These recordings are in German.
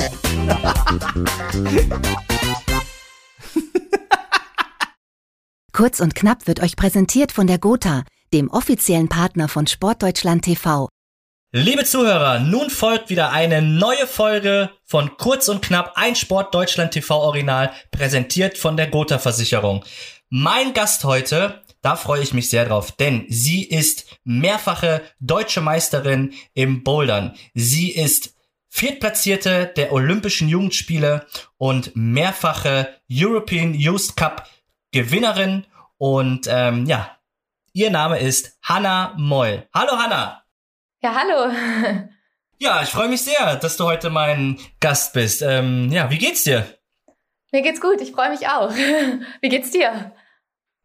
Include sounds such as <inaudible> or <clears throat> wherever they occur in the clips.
<laughs> Kurz und knapp wird euch präsentiert von der Gotha, dem offiziellen Partner von Sportdeutschland TV. Liebe Zuhörer, nun folgt wieder eine neue Folge von Kurz und Knapp, ein Sport Deutschland TV Original, präsentiert von der Gotha Versicherung. Mein Gast heute, da freue ich mich sehr drauf, denn sie ist mehrfache deutsche Meisterin im Bouldern. Sie ist Viertplatzierte der Olympischen Jugendspiele und mehrfache European Youth Cup Gewinnerin. Und ähm, ja, ihr Name ist Hanna Moll. Hallo Hanna! Ja, hallo. <laughs> Ja, ich freue mich sehr, dass du heute mein Gast bist. Ähm, ja, wie geht's dir? Mir geht's gut, ich freue mich auch. <laughs> Wie geht's dir?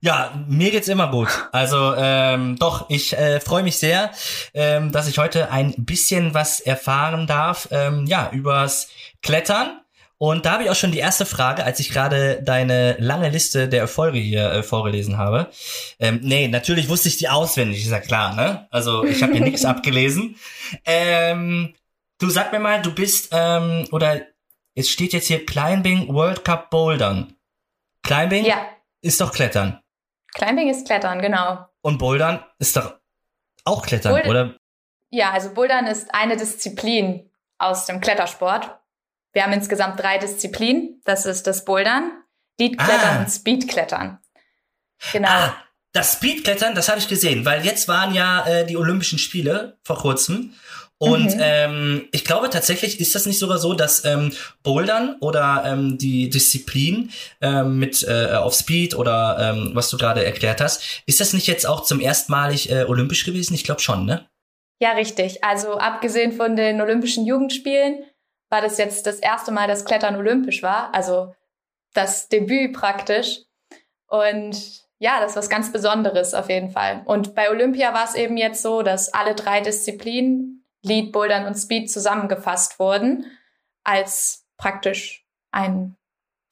Ja, mir geht's immer gut. Also ähm, doch, ich äh, freue mich sehr, ähm, dass ich heute ein bisschen was erfahren darf. Ähm, ja, übers Klettern und da habe ich auch schon die erste Frage, als ich gerade deine lange Liste der Erfolge hier äh, vorgelesen habe. Ähm, nee, natürlich wusste ich die auswendig, ist ja klar, ne? Also ich habe hier nichts <laughs> abgelesen. Ähm, du sag mir mal, du bist, ähm, oder es steht jetzt hier Climbing World Cup Bouldern. Climbing ja. ist doch Klettern. Climbing ist Klettern, genau. Und Bouldern ist doch auch Klettern, Bould oder? Ja, also Bouldern ist eine Disziplin aus dem Klettersport. Wir haben insgesamt drei Disziplinen. Das ist das Bouldern, Leadklettern ah. und Speedklettern. Genau. Ah, das Speedklettern, das habe ich gesehen, weil jetzt waren ja äh, die Olympischen Spiele vor kurzem. Und mhm. ähm, ich glaube tatsächlich ist das nicht sogar so, dass ähm, Bouldern oder ähm, die Disziplin ähm, mit äh, auf Speed oder ähm, was du gerade erklärt hast, ist das nicht jetzt auch zum erstmalig äh, olympisch gewesen? Ich glaube schon, ne? Ja, richtig. Also abgesehen von den Olympischen Jugendspielen war das jetzt das erste Mal, dass Klettern olympisch war, also das Debüt praktisch. Und ja, das ist was ganz Besonderes auf jeden Fall. Und bei Olympia war es eben jetzt so, dass alle drei Disziplinen, Lead, Bouldern und Speed, zusammengefasst wurden als praktisch ein,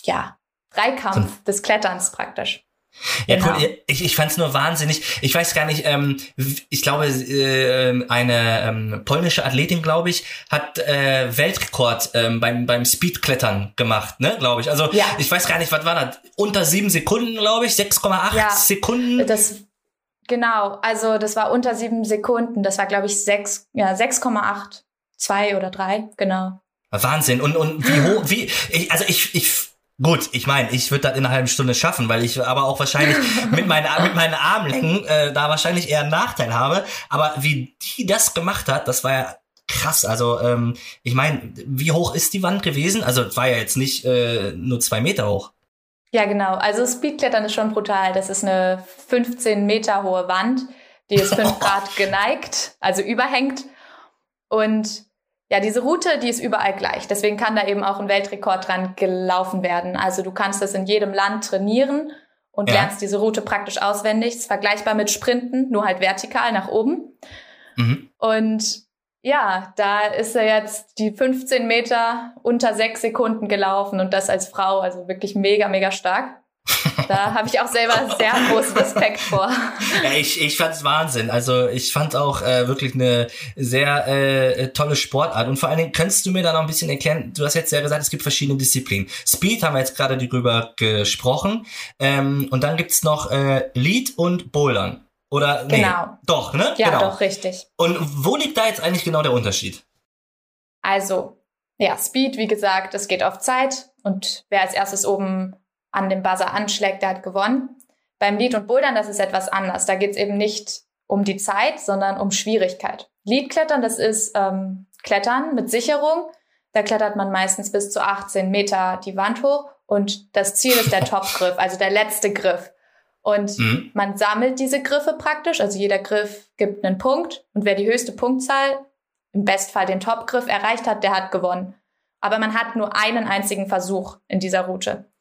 ja, Dreikampf des Kletterns praktisch. Ja, genau. cool. Ich, ich fand es nur wahnsinnig. Ich weiß gar nicht, ähm, ich glaube, äh, eine ähm, polnische Athletin, glaube ich, hat äh, Weltrekord ähm, beim, beim Speedklettern gemacht, ne, glaube ich. Also ja. ich weiß gar nicht, was war das? Unter sieben Sekunden, glaube ich, 6,8 ja, Sekunden. Das, genau, also das war unter sieben Sekunden. Das war, glaube ich, sechs, ja, 6,8, zwei oder drei, genau. Wahnsinn. Und, und wie <laughs> hoch, wie, ich, also ich, ich Gut, ich meine, ich würde das in einer halben Stunde schaffen, weil ich aber auch wahrscheinlich <laughs> mit, meinen, mit meinen Armlängen äh, da wahrscheinlich eher einen Nachteil habe. Aber wie die das gemacht hat, das war ja krass. Also ähm, ich meine, wie hoch ist die Wand gewesen? Also es war ja jetzt nicht äh, nur zwei Meter hoch. Ja, genau. Also Speedklettern ist schon brutal. Das ist eine 15 Meter hohe Wand, die ist 5 <laughs> Grad geneigt, also überhängt. Und ja, diese Route, die ist überall gleich. Deswegen kann da eben auch ein Weltrekord dran gelaufen werden. Also du kannst das in jedem Land trainieren und ja. lernst diese Route praktisch auswendig. Das ist vergleichbar mit Sprinten, nur halt vertikal nach oben. Mhm. Und ja, da ist er jetzt die 15 Meter unter sechs Sekunden gelaufen und das als Frau, also wirklich mega, mega stark. Da <laughs> habe ich auch selber sehr großen Respekt vor. Ja, ich, ich fand es Wahnsinn. Also ich fand auch äh, wirklich eine sehr äh, tolle Sportart. Und vor allen Dingen, könntest du mir da noch ein bisschen erklären, du hast jetzt ja gesagt, es gibt verschiedene Disziplinen. Speed haben wir jetzt gerade drüber gesprochen. Ähm, und dann gibt's noch äh, Lead und Bouldern. Oder nee, genau. doch, ne? Ja, genau. doch, richtig. Und wo liegt da jetzt eigentlich genau der Unterschied? Also, ja, Speed, wie gesagt, es geht auf Zeit und wer als erstes oben an dem Buzzer anschlägt, der hat gewonnen. Beim Lead und Bouldern, das ist etwas anders. Da geht es eben nicht um die Zeit, sondern um Schwierigkeit. Leadklettern, das ist ähm, Klettern mit Sicherung. Da klettert man meistens bis zu 18 Meter die Wand hoch und das Ziel ist der <laughs> Topgriff, also der letzte Griff. Und mhm. man sammelt diese Griffe praktisch, also jeder Griff gibt einen Punkt und wer die höchste Punktzahl, im Bestfall den Topgriff erreicht hat, der hat gewonnen. Aber man hat nur einen einzigen Versuch in dieser Route.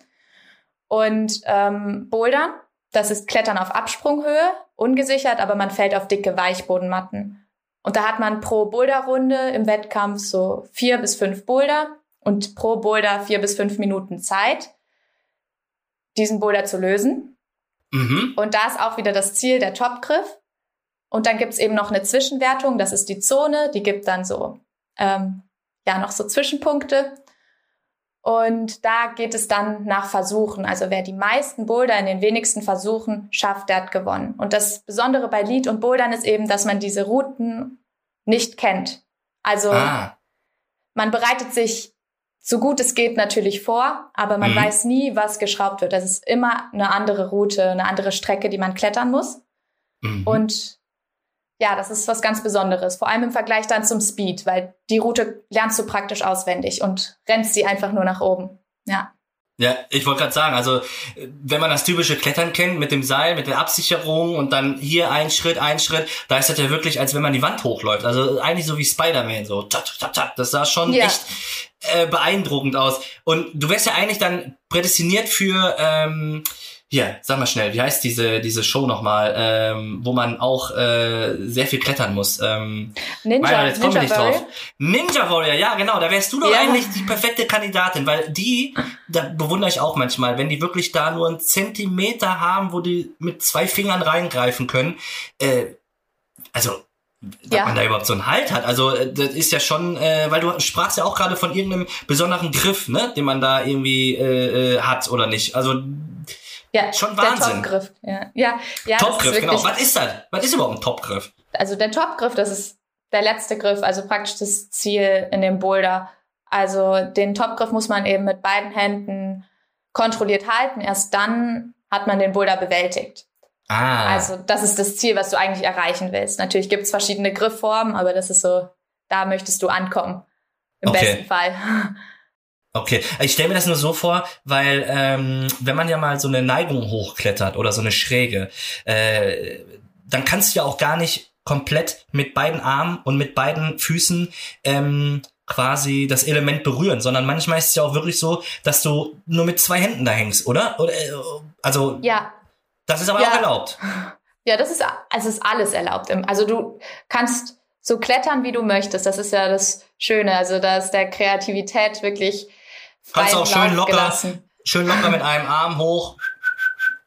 Und ähm, Bouldern, das ist Klettern auf Absprunghöhe, ungesichert, aber man fällt auf dicke Weichbodenmatten. Und da hat man pro Boulderrunde im Wettkampf so vier bis fünf Boulder und pro Boulder vier bis fünf Minuten Zeit, diesen Boulder zu lösen. Mhm. Und da ist auch wieder das Ziel der Topgriff. Und dann gibt's eben noch eine Zwischenwertung, das ist die Zone, die gibt dann so, ähm, ja, noch so Zwischenpunkte. Und da geht es dann nach Versuchen. Also wer die meisten Boulder in den wenigsten Versuchen schafft, der hat gewonnen. Und das Besondere bei Lead und Bouldern ist eben, dass man diese Routen nicht kennt. Also ah. man bereitet sich so gut es geht natürlich vor, aber man mhm. weiß nie, was geschraubt wird. Das ist immer eine andere Route, eine andere Strecke, die man klettern muss. Mhm. Und ja, das ist was ganz Besonderes, vor allem im Vergleich dann zum Speed, weil die Route lernst du praktisch auswendig und rennst sie einfach nur nach oben. Ja. Ja, ich wollte gerade sagen, also wenn man das typische Klettern kennt mit dem Seil, mit der Absicherung und dann hier ein Schritt, ein Schritt, da ist das ja wirklich, als wenn man die Wand hochläuft. Also eigentlich so wie Spider-Man, so tap, tap, tap. Das sah schon ja. echt äh, beeindruckend aus. Und du wärst ja eigentlich dann prädestiniert für ähm, hier, sag mal schnell, wie heißt diese, diese Show nochmal, ähm, wo man auch äh, sehr viel klettern muss? Ähm, Ninja, Meiner, jetzt Ninja nicht Warrior? drauf. Ninja Warrior, ja genau, da wärst du doch ja. eigentlich die perfekte Kandidatin, weil die, da bewundere ich auch manchmal, wenn die wirklich da nur einen Zentimeter haben, wo die mit zwei Fingern reingreifen können. Äh, also dass ja. man da überhaupt so einen Halt hat. Also äh, das ist ja schon, äh, weil du sprachst ja auch gerade von irgendeinem besonderen Griff, ne, den man da irgendwie äh, äh hat oder nicht. Also ja, schon Wahnsinn. Der Topgriff. Ja, ja, ja Topgriff, genau. Was ist das? Was ist überhaupt ein Topgriff? Also der Topgriff, das ist der letzte Griff, also praktisch das Ziel in dem Boulder. Also den Topgriff muss man eben mit beiden Händen kontrolliert halten. Erst dann hat man den Boulder bewältigt. Ah. Also das ist das Ziel, was du eigentlich erreichen willst. Natürlich gibt es verschiedene Griffformen, aber das ist so, da möchtest du ankommen. Im okay. besten Fall. Okay, ich stelle mir das nur so vor, weil ähm, wenn man ja mal so eine Neigung hochklettert oder so eine Schräge, äh, dann kannst du ja auch gar nicht komplett mit beiden Armen und mit beiden Füßen ähm, quasi das Element berühren, sondern manchmal ist es ja auch wirklich so, dass du nur mit zwei Händen da hängst, oder? oder äh, also ja, das ist aber ja. auch erlaubt. <laughs> Ja, das ist also ist alles erlaubt. Also du kannst so klettern, wie du möchtest. Das ist ja das Schöne. Also da ist der Kreativität wirklich Kannst du auch schön locker, gelassen. schön locker mit einem Arm hoch.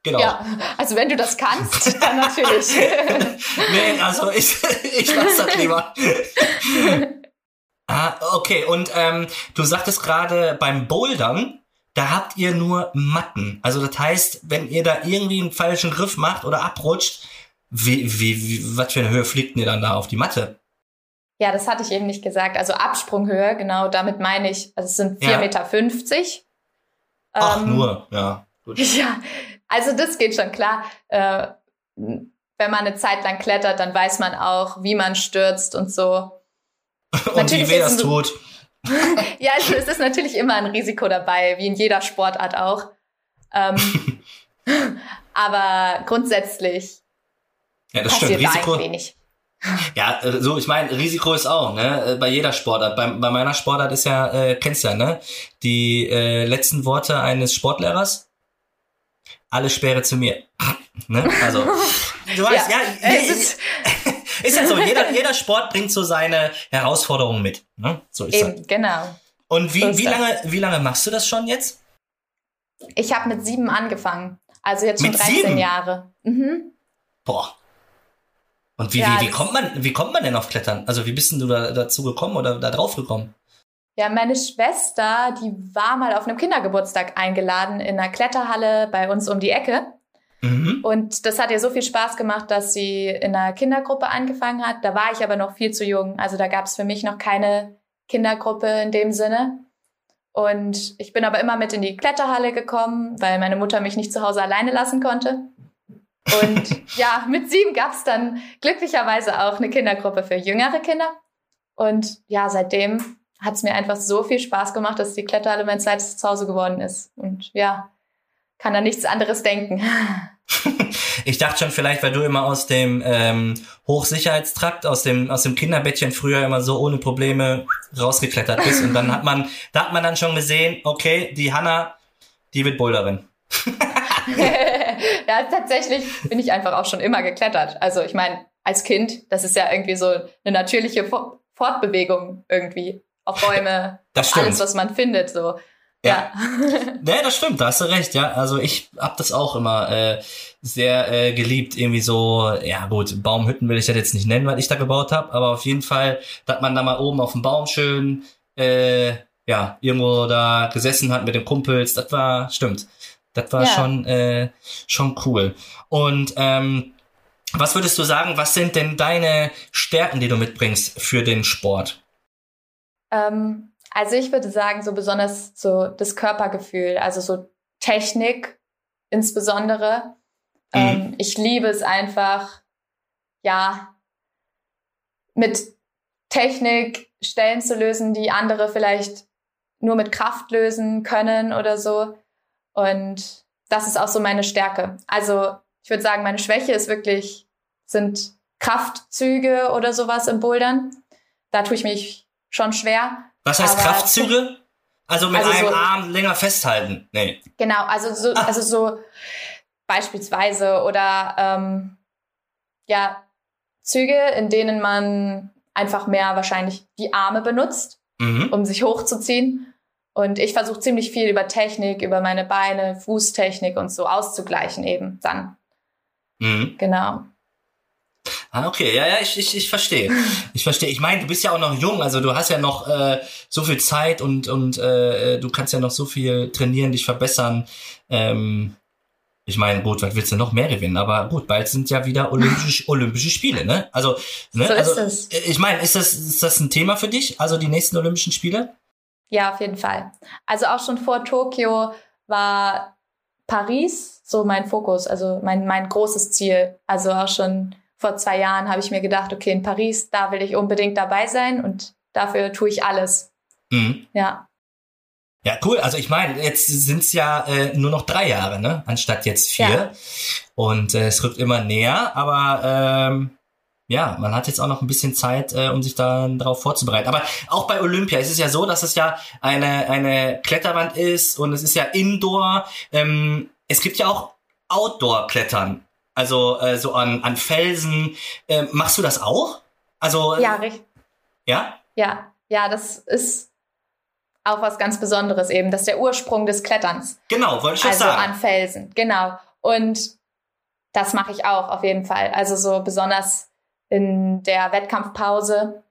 Genau. Ja, also wenn du das kannst, <laughs> dann natürlich. <laughs> nee, also ich, ich lasse das lieber. <laughs> ah, okay, und ähm, du sagtest gerade beim Bouldern, da habt ihr nur Matten. Also das heißt, wenn ihr da irgendwie einen falschen Griff macht oder abrutscht, wie, wie, wie, was für eine Höhe fliegt ihr dann da auf die Matte? Ja, das hatte ich eben nicht gesagt. Also Absprunghöhe, genau, damit meine ich, also es sind 4,50 ja. Meter. Ach, ähm, nur, ja. Gut. <laughs> Ja, also das geht schon klar. Äh, wenn man eine Zeit lang klettert, dann weiß man auch, wie man stürzt und so. <laughs> und natürlich wie weh das tut. <laughs> ja, also es ist natürlich immer ein Risiko dabei, wie in jeder Sportart auch. Ähm, aber grundsätzlich ja, das passiert stimmt. Risiko, wenig. Ja, äh, so, ich meine, Risiko ist auch, ne, äh, bei jeder Sportart. Bei, bei meiner Sportart ist ja, äh, kennst ja, ne, die äh, letzten Worte eines Sportlehrers. Alle Sperre zu mir. <laughs> ne? Also, du weißt, ja, ja je, ist, <laughs> ist ja so, jeder, jeder Sport bringt so seine Herausforderungen mit. Ne? So ist Eben, das. genau. Und wie, so wie, lange, wie lange machst du das schon jetzt? Ich habe mit sieben angefangen. Also jetzt schon mit 13 sieben? Jahre. Mhm. Boah. Und wie, ja, wie, wie kommt man, wie kommt man denn auf Klettern? Also wie bist denn du da dazu gekommen oder da drauf gekommen? Ja, meine Schwester, die war mal auf einem Kindergeburtstag eingeladen in einer Kletterhalle bei uns um die Ecke. Mhm. Und das hat ihr so viel Spaß gemacht, dass sie in einer Kindergruppe angefangen hat. Da war ich aber noch viel zu jung. Also da gab es für mich noch keine Kindergruppe in dem Sinne. Und ich bin aber immer mit in die Kletterhalle gekommen, weil meine Mutter mich nicht zu Hause alleine lassen konnte. Und <laughs> ja, mit sieben gab es dann glücklicherweise auch eine Kindergruppe für jüngere Kinder. Und ja, seitdem hat es mir einfach so viel Spaß gemacht, dass die Kletterhalle mein zweites Zuhause geworden ist. Und ja, kann da nichts anderes denken. <laughs> ich dachte schon vielleicht, weil du immer aus dem ähm, Hochsicherheitstrakt, aus dem aus dem Kinderbettchen früher immer so ohne Probleme rausgeklettert bist und dann hat man, da hat man dann schon gesehen, okay, die Hanna, die wird Boulderin. <laughs> <laughs> ja, tatsächlich bin ich einfach auch schon immer geklettert. Also ich meine, als Kind, das ist ja irgendwie so eine natürliche Fortbewegung irgendwie auf Bäume, <laughs> das stimmt. alles, was man findet, so. Ja. ja. <laughs> nee, das stimmt, da hast du recht, ja. Also ich hab das auch immer äh, sehr äh, geliebt, irgendwie so, ja gut, Baumhütten will ich das jetzt nicht nennen, was ich da gebaut habe, aber auf jeden Fall, dass man da mal oben auf dem Baum schön äh, ja, irgendwo da gesessen hat mit den Kumpels. Das war, stimmt. Das war ja. schon, äh, schon cool. Und ähm, was würdest du sagen, was sind denn deine Stärken, die du mitbringst für den Sport? Ähm, also ich würde sagen, so besonders so das Körpergefühl, also so Technik insbesondere. Mhm. Ähm, ich liebe es einfach, ja, mit Technik Stellen zu lösen, die andere vielleicht nur mit Kraft lösen können oder so. Und das ist auch so meine Stärke. Also ich würde sagen, meine Schwäche ist wirklich, sind Kraftzüge oder sowas im Bouldern. Da tue ich mich schon schwer. Was heißt Kraftzüge? <laughs> Also mit also einem so, Arm länger festhalten. Nee. Genau, also so, ah. also so beispielsweise oder ähm, ja, Züge, in denen man einfach mehr wahrscheinlich die Arme benutzt, mhm. um sich hochzuziehen. Und ich versuche ziemlich viel über Technik, über meine Beine, Fußtechnik und so auszugleichen eben dann. Mhm. Genau. Ah, okay, ja, ja, ich, ich, ich verstehe. Ich verstehe. Ich meine, du bist ja auch noch jung, also du hast ja noch äh, so viel Zeit und, und äh, du kannst ja noch so viel trainieren, dich verbessern. Ähm, ich meine, gut, was willst du noch mehr gewinnen? Aber gut, bald sind ja wieder Olympische, <laughs> Olympische Spiele, ne? Also, ne? So also, ist es. Ich meine, ist das, ist das ein Thema für dich? Also die nächsten Olympischen Spiele? Ja, auf jeden Fall. Also auch schon vor Tokio war Paris so mein Fokus, also mein, mein großes Ziel. Also auch schon vor zwei Jahren habe ich mir gedacht, okay, in Paris, da will ich unbedingt dabei sein und dafür tue ich alles. Mhm. Ja. Ja, cool. Also ich meine, jetzt sind es ja äh, nur noch drei Jahre, ne? Anstatt jetzt vier. Ja. Und äh, es rückt immer näher, aber ähm, ja, man hat jetzt auch noch ein bisschen Zeit, äh, um sich dann darauf vorzubereiten. Aber auch bei Olympia ist es ja so, dass es ja eine, eine Kletterwand ist und es ist ja Indoor. Ähm, es gibt ja auch Outdoor-Klettern. Also äh, so an, an Felsen. Äh, machst du das auch? Also ja, richtig. Ja? Ja, ja, das ist auch was ganz Besonderes eben. Das ist der Ursprung des Kletterns. Genau, wollte ich schon also sagen. Also an Felsen, genau. Und das mache ich auch auf jeden Fall. Also so besonders in der Wettkampfpause,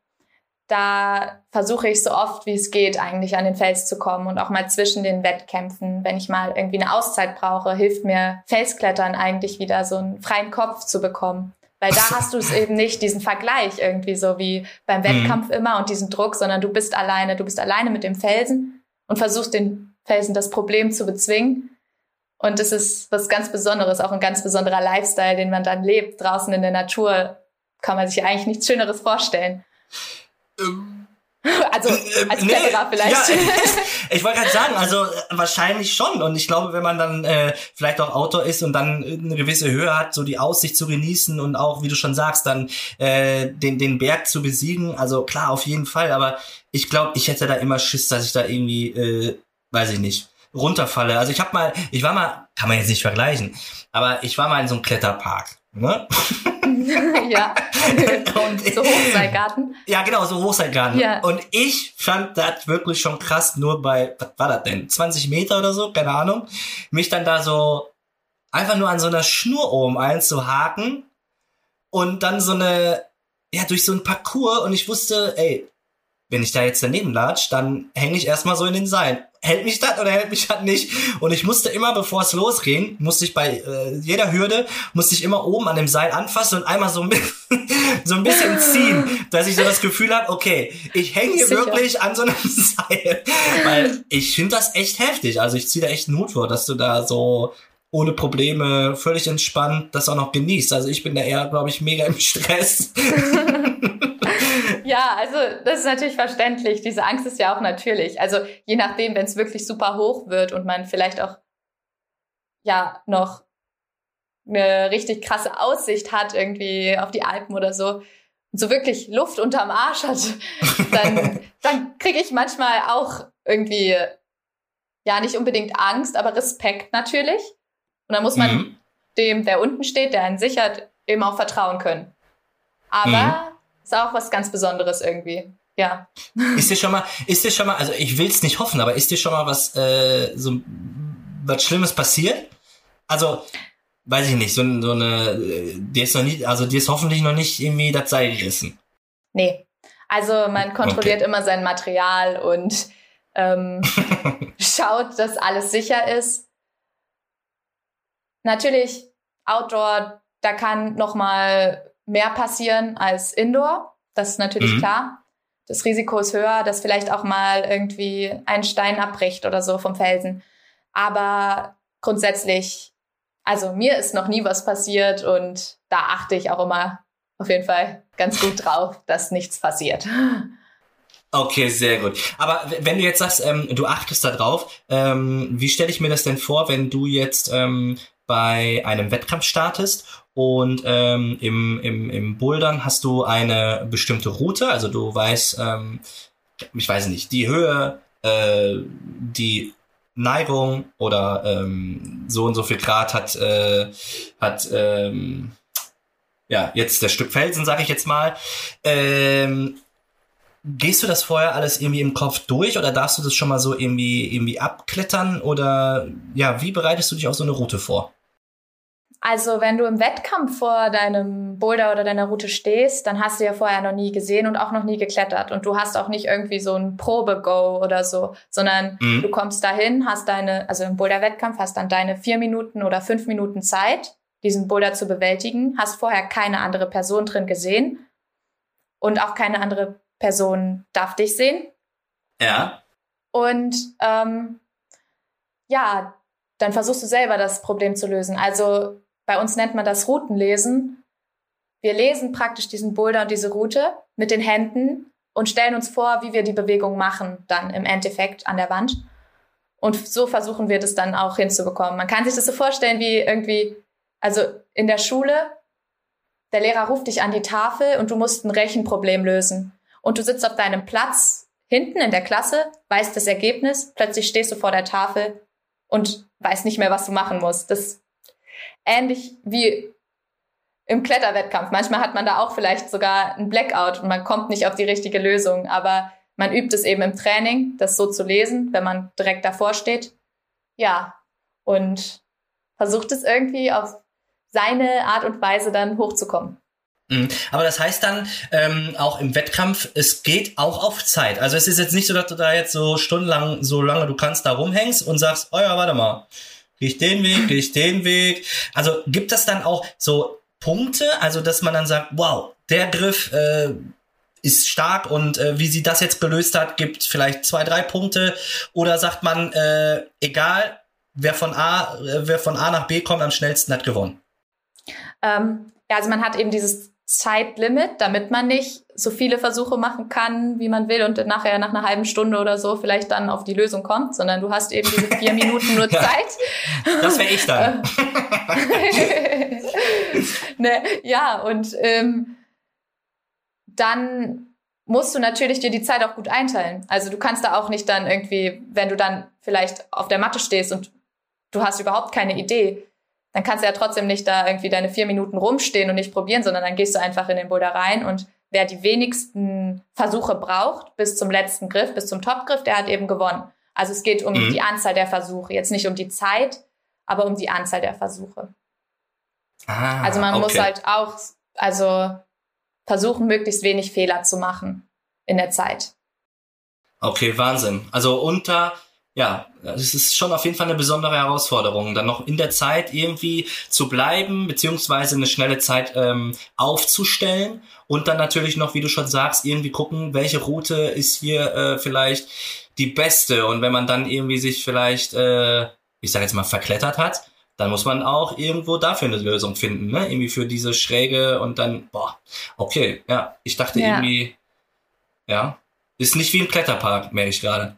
da versuche ich so oft wie es geht eigentlich an den Fels zu kommen und auch mal zwischen den Wettkämpfen, wenn ich mal irgendwie eine Auszeit brauche, hilft mir Felsklettern eigentlich wieder so einen freien Kopf zu bekommen. Weil da hast du es <laughs> eben nicht, diesen Vergleich irgendwie so wie beim mhm. Wettkampf mhm. immer und diesen Druck, sondern du bist alleine, du bist alleine mit dem Felsen und versuchst den Felsen das Problem zu bezwingen. Und es ist was ganz Besonderes, auch ein ganz besonderer Lifestyle, den man dann lebt, draußen in der Natur. Kann man sich eigentlich nichts Schöneres vorstellen. Ähm also äh, als Kletterer nee, vielleicht. Ja, <laughs> ich wollte gerade sagen, also wahrscheinlich schon. Und ich glaube, wenn man dann äh, vielleicht auch Autor ist und dann eine gewisse Höhe hat, so die Aussicht zu genießen und auch, wie du schon sagst, dann äh, den, den Berg zu besiegen, also klar, auf jeden Fall. Aber ich glaube, ich hätte da immer Schiss, dass ich da irgendwie, äh, weiß ich nicht, runterfalle. Also ich habe mal, ich war mal, kann man jetzt nicht vergleichen, aber ich war mal in so einem Kletterpark. Ne? <laughs> ja. und so Hochseilgarten. Ja, genau, so Hochseilgarten. Ja. Und ich fand das wirklich schon krass, nur bei, was war das denn? 20 Meter oder so, keine Ahnung. Mich dann da so einfach nur an so einer Schnur oben einzuhaken und dann so eine, ja, durch so ein Parcours und ich wusste, ey, wenn ich da jetzt daneben latsch, dann hänge ich erstmal so in den Seilen. Hält mich das oder hält mich das nicht? Und ich musste immer, bevor es losging, musste ich bei äh, jeder Hürde, musste ich immer oben an dem Seil anfassen und einmal so ein, <laughs> so ein bisschen ziehen, dass ich so das Gefühl habe, okay, ich hänge hier Sicher. wirklich an so einem <laughs> Seil. Weil ich finde das echt heftig. Also ich ziehe da echt einen Hut vor, dass du da so ohne Probleme, völlig entspannt, das auch noch genießt. Also ich bin da eher, glaube ich, mega im Stress. <laughs> Ja, also das ist natürlich verständlich. Diese Angst ist ja auch natürlich. Also je nachdem, wenn es wirklich super hoch wird und man vielleicht auch ja noch eine richtig krasse Aussicht hat irgendwie auf die Alpen oder so, und so wirklich Luft unterm Arsch hat, <laughs> dann, dann kriege ich manchmal auch irgendwie ja nicht unbedingt Angst, aber Respekt natürlich. Und dann muss man mhm. dem, der unten steht, der einen sichert, eben auch vertrauen können. Aber mhm. Ist auch was ganz Besonderes irgendwie. Ja. Ist dir schon mal, ist dir schon mal, also ich will es nicht hoffen, aber ist dir schon mal was, äh, so was Schlimmes passiert? Also, weiß ich nicht, so, so eine, dir ist noch nie, also dir ist hoffentlich noch nicht irgendwie das Seil gerissen. Nee. Also man kontrolliert okay. immer sein Material und ähm, <laughs> schaut, dass alles sicher ist. Natürlich, Outdoor, da kann noch mal mehr passieren als Indoor. Das ist natürlich mhm. klar. Das Risiko ist höher, dass vielleicht auch mal irgendwie ein Stein abbricht oder so vom Felsen. Aber grundsätzlich, also mir ist noch nie was passiert und da achte ich auch immer auf jeden Fall ganz gut drauf, dass nichts passiert. Okay, sehr gut. Aber wenn du jetzt sagst, ähm, du achtest da drauf, ähm, wie stelle ich mir das denn vor, wenn du jetzt ähm, bei einem Wettkampf startest und ähm, im, im, im Bouldern hast du eine bestimmte Route, also du weißt, ähm, ich weiß nicht, die Höhe, äh, die Neigung oder ähm, so und so viel Grad hat, äh, hat ähm, ja, jetzt das Stück Felsen, sag ich jetzt mal. Ähm, gehst du das vorher alles irgendwie im Kopf durch oder darfst du das schon mal so irgendwie, irgendwie abklettern oder ja, wie bereitest du dich auf so eine Route vor? Also, wenn du im Wettkampf vor deinem Boulder oder deiner Route stehst, dann hast du ja vorher noch nie gesehen und auch noch nie geklettert. Und du hast auch nicht irgendwie so ein Probe-Go oder so, sondern mhm. du kommst dahin, hast deine, also im Boulder-Wettkampf hast dann deine vier Minuten oder fünf Minuten Zeit diesen Boulder zu bewältigen, hast vorher keine andere Person drin gesehen und auch keine andere Person darf dich sehen. Ja. Und ähm, ja, dann versuchst du selber das Problem zu lösen. Also bei uns nennt man das Routenlesen. Wir lesen praktisch diesen Boulder und diese Route mit den Händen und stellen uns vor, wie wir die Bewegung machen, dann im Endeffekt an der Wand. Und so versuchen wir das dann auch hinzubekommen. Man kann sich das so vorstellen wie irgendwie also in der Schule, der Lehrer ruft dich an die Tafel und du musst ein Rechenproblem lösen. Und du sitzt auf deinem Platz hinten in der Klasse, weißt das Ergebnis, plötzlich stehst du vor der Tafel und weißt nicht mehr, was du machen musst. Das ähnlich wie im Kletterwettkampf. Manchmal hat man da auch vielleicht sogar ein Blackout und man kommt nicht auf die richtige Lösung, aber man übt es eben im Training, das so zu lesen, wenn man direkt davor steht. Ja, und versucht es irgendwie auf seine Art und Weise dann hochzukommen. Mhm. Aber das heißt dann ähm, auch im Wettkampf, es geht auch auf Zeit. Also es ist jetzt nicht so, dass du da jetzt so stundenlang, so lange du kannst, da rumhängst und sagst, oh ja, warte mal, ich den Weg, ich den Weg. Also gibt das dann auch so Punkte, also dass man dann sagt, wow, der Griff äh, ist stark und äh, wie sie das jetzt gelöst hat, gibt vielleicht zwei, drei Punkte. Oder sagt man, äh, egal, wer von A, äh, wer von A nach B kommt, am schnellsten hat gewonnen. Ähm, ja, also man hat eben dieses Zeitlimit, damit man nicht so viele Versuche machen kann, wie man will und nachher nach einer halben Stunde oder so vielleicht dann auf die Lösung kommt, sondern du hast eben diese vier <laughs> Minuten nur Zeit. das wäre ich dann. <laughs> ne, ja, und ähm, dann musst du natürlich dir die Zeit auch gut einteilen. Also du kannst da auch nicht dann irgendwie, wenn du dann vielleicht auf der Matte stehst und du hast überhaupt keine Idee, dann kannst du ja trotzdem nicht da irgendwie deine vier Minuten rumstehen und nicht probieren, sondern dann gehst du einfach in den Boulder rein und wer die wenigsten Versuche braucht bis zum letzten Griff, bis zum Topgriff, der hat eben gewonnen. Also es geht um mhm. die Anzahl der Versuche, jetzt nicht um die Zeit, aber um die Anzahl der Versuche. Ah, also man okay. muss halt auch, also versuchen, möglichst wenig Fehler zu machen in der Zeit. Okay, Wahnsinn. Also unter ja, es ist schon auf jeden Fall eine besondere Herausforderung, dann noch in der Zeit irgendwie zu bleiben, beziehungsweise eine schnelle Zeit ähm, aufzustellen und dann natürlich noch, wie du schon sagst, irgendwie gucken, welche Route ist hier äh, vielleicht die beste und wenn man dann irgendwie sich vielleicht, äh, ich sag jetzt mal, verklettert hat, dann muss man auch irgendwo dafür eine Lösung finden, ne? Irgendwie für diese Schräge und dann, boah, okay, ja, ich dachte ja. irgendwie, ja, ist nicht wie im Kletterpark, merke ich gerade.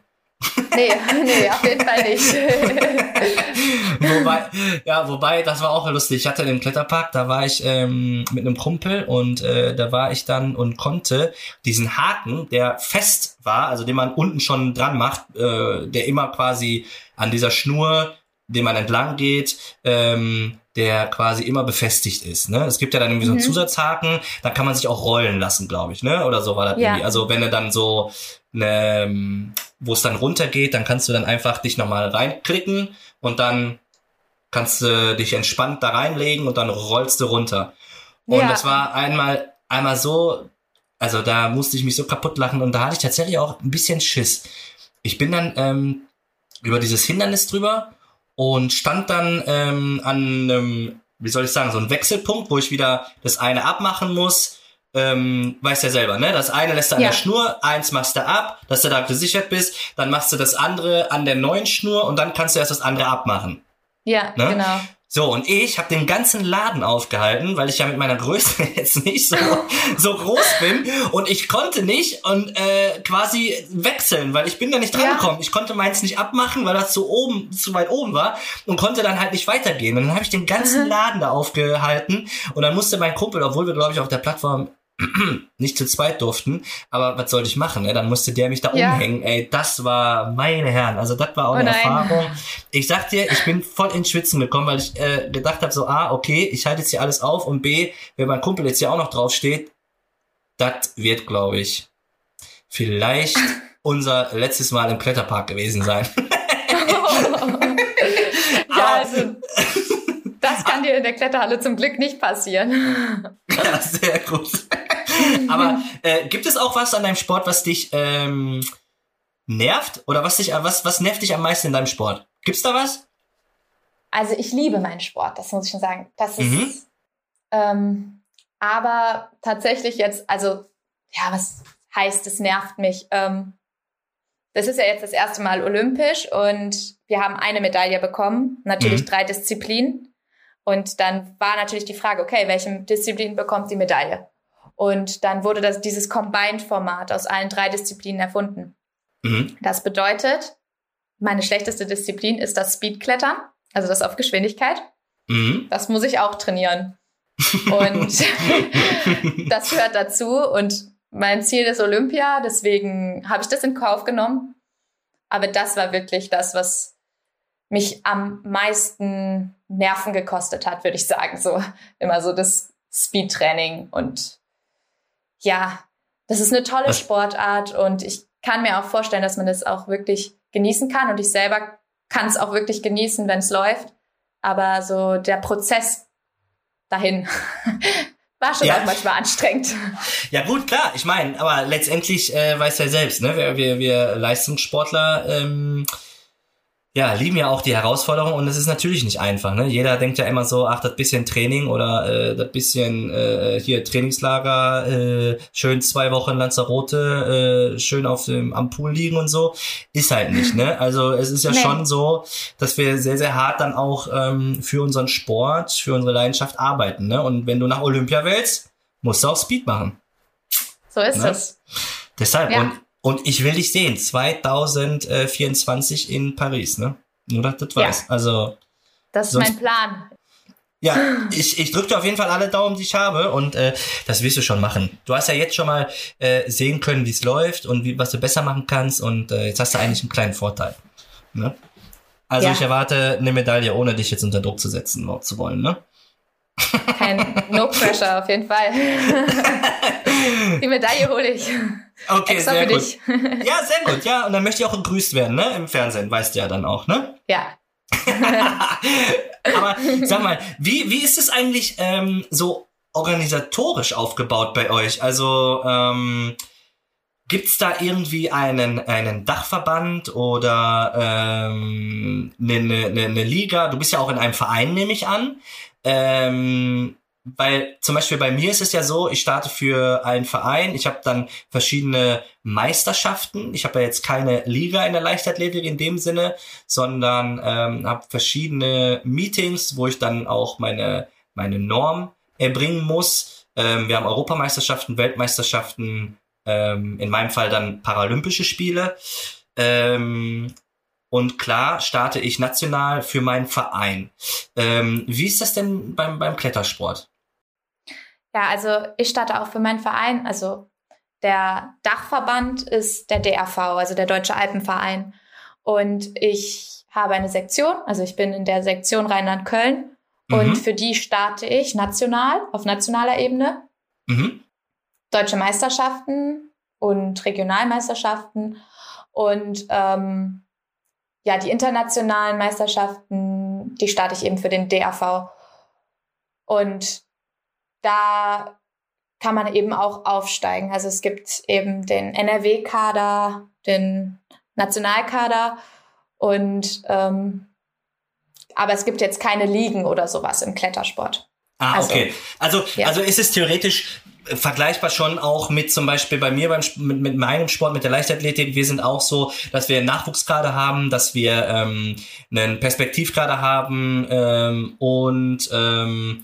Nee, <laughs> nee, auf jeden Fall nicht. <laughs> wobei, ja, wobei, das war auch lustig. Ich hatte den Kletterpark, da war ich ähm, mit einem Kumpel und äh, da war ich dann und konnte diesen Haken, der fest war, also den man unten schon dran macht, äh, der immer quasi an dieser Schnur, den man entlang geht, ähm, der quasi immer befestigt ist. Ne? Es gibt ja dann irgendwie mhm. so einen mhm. Zusatzhaken, da kann man sich auch rollen lassen, glaube ich, ne? Oder so war das ja. irgendwie. Also wenn er dann so eine, ähm, wo es dann runtergeht, dann kannst du dann einfach dich nochmal reinklicken und dann kannst du dich entspannt da reinlegen und dann rollst du runter. Und ja. das war einmal, einmal so, also da musste ich mich so kaputt lachen und da hatte ich tatsächlich auch ein bisschen Schiss. ich bin dann ähm, über dieses Hindernis drüber und stand dann ähm, an einem, wie soll ich sagen, so ein Wechselpunkt, wo ich wieder das eine abmachen muss. Ähm, weißt ja selber, ne? Das eine lässt du an Ja. der Schnur, eins machst du ab, dass du da gesichert bist, dann machst du das andere an der neuen Schnur und dann kannst du erst das andere abmachen. Ja, Ne? genau. So, und ich habe den ganzen Laden aufgehalten, weil ich ja mit meiner Größe <laughs> jetzt nicht so, <laughs> so groß bin und ich konnte nicht und äh, quasi wechseln, weil ich bin da nicht dran Ja. gekommen. Ich konnte meins nicht abmachen, weil das zu oben, zu weit oben war und konnte dann halt nicht weitergehen. Und dann habe ich den ganzen Laden da aufgehalten und dann musste mein Kumpel, obwohl wir, glaube ich, auf der Plattform <clears throat> nicht zu zweit durften, aber was sollte ich machen? Ne? Dann musste der mich da Ja. umhängen. Ey, das war meine Herren. Also das war auch Oh eine nein. Erfahrung. Ich sag dir, ich bin voll ins Schwitzen gekommen, weil ich äh, gedacht habe, so A, okay, ich halte jetzt hier alles auf und B, wenn mein Kumpel jetzt hier auch noch drauf steht, das wird, glaube ich, vielleicht <laughs> unser letztes Mal im Kletterpark gewesen sein. <laughs> <laughs> ja, also das kann dir in der Kletterhalle zum Glück nicht passieren. ja, sehr gut. Aber äh, gibt es auch was an deinem Sport, was dich ähm, nervt? Oder was dich, was, was nervt dich am meisten in deinem Sport? Gibt's da was? Also ich liebe meinen Sport, das muss ich schon sagen. Das ist, Mhm. ähm, aber tatsächlich jetzt, also ja, was heißt, es nervt mich. Ähm, das ist ja jetzt das erste Mal olympisch und wir haben eine Medaille bekommen, natürlich Mhm. drei Disziplinen. Und dann war natürlich die Frage, okay, welche Disziplin bekommt die Medaille? Und dann wurde das, dieses Combined-Format aus allen drei Disziplinen erfunden. Mhm. Das bedeutet, meine schlechteste Disziplin ist das Speedklettern, also das auf Geschwindigkeit. Mhm. Das muss ich auch trainieren. Und <laughs> das gehört dazu. Und mein Ziel ist Olympia, deswegen habe ich das in Kauf genommen. Aber das war wirklich das, was mich am meisten Nerven gekostet hat, würde ich sagen. So immer so das Speedtraining. Und ja, das ist eine tolle Was- Sportart und ich kann mir auch vorstellen, dass man das auch wirklich genießen kann. Und ich selber kann es auch wirklich genießen, wenn es läuft. Aber so der Prozess dahin <laughs> war schon Ja. auch manchmal anstrengend. Ja gut, klar, ich meine, aber letztendlich äh, weiß er selbst, ne? Wir, wir, wir Leistungssportler ähm, ja, lieben ja auch die Herausforderung und es ist natürlich nicht einfach. Ne? Jeder denkt ja immer so, ach, das bisschen Training oder äh, das bisschen äh, hier Trainingslager, äh, schön zwei Wochen Lanzarote, äh, schön auf dem am Pool liegen und so, ist halt nicht. Ne? <laughs> Also es ist ja Nee. schon so, dass wir sehr, sehr hart dann auch ähm, für unseren Sport, für unsere Leidenschaft arbeiten. Ne? Und wenn du nach Olympia willst, musst du auch Speed machen. So ist Ne? es. Deshalb, Ja. und, und ich will dich sehen, 2024 in Paris, ne? Nur, dass das Ja. weißt. Also, Das ist mein Plan. ja, ich, ich drücke dir auf jeden Fall alle Daumen, die ich habe und äh, das wirst du schon machen. Du hast ja jetzt schon mal äh, sehen können, wie es läuft und wie, was du besser machen kannst und äh, jetzt hast du eigentlich einen kleinen Vorteil. Ne? Also Ja. ich erwarte eine Medaille, ohne dich jetzt unter Druck zu setzen zu wollen, ne? Kein No Pressure auf jeden Fall. <laughs> Die Medaille hole ich. Okay, Extra sehr gut. dich. Ja, <laughs> sehr gut, ja. Und dann möchte ich auch gegrüßt werden, ne? Im Fernsehen, weißt du ja dann auch, ne? Ja. <laughs> Aber sag mal, wie, wie ist es eigentlich ähm, so organisatorisch aufgebaut bei euch? Also ähm, gibt's da irgendwie einen, einen Dachverband oder ähm, eine, eine, eine, eine Liga? Du bist ja auch in einem Verein, nehme ich an. Ähm, weil zum Beispiel bei mir ist es ja so, ich starte für einen Verein, ich habe dann verschiedene Meisterschaften. Ich habe ja jetzt keine Liga in der Leichtathletik in dem Sinne, sondern ähm, habe verschiedene Meetings, wo ich dann auch meine, meine Norm erbringen muss. Ähm, wir haben Europameisterschaften, Weltmeisterschaften, ähm, in meinem Fall dann Paralympische Spiele. Ähm, und klar starte ich national für meinen Verein. Ähm, wie ist das denn beim, beim Klettersport? Ja, also ich starte auch für meinen Verein. Also der Dachverband ist der DRV, also der Deutsche Alpenverein. Und ich habe eine Sektion, also ich bin in der Sektion Rheinland-Köln. Und Mhm. für die starte ich national, auf nationaler Ebene. Mhm. Deutsche Meisterschaften und Regionalmeisterschaften. Und ähm, ja, die internationalen Meisterschaften, die starte ich eben für den DAV. Und da kann man eben auch aufsteigen. Also es gibt eben den NRW-Kader, den Nationalkader und ähm, aber es gibt jetzt keine Ligen oder sowas im Klettersport. Ah, Also, okay. Also, ja. also ist es theoretisch äh, vergleichbar schon auch mit zum Beispiel bei mir beim mit, mit meinem Sport, mit der Leichtathletik. Wir sind auch so, dass wir einen Nachwuchskader haben, dass wir ähm, einen Perspektivkader haben ähm, und ähm,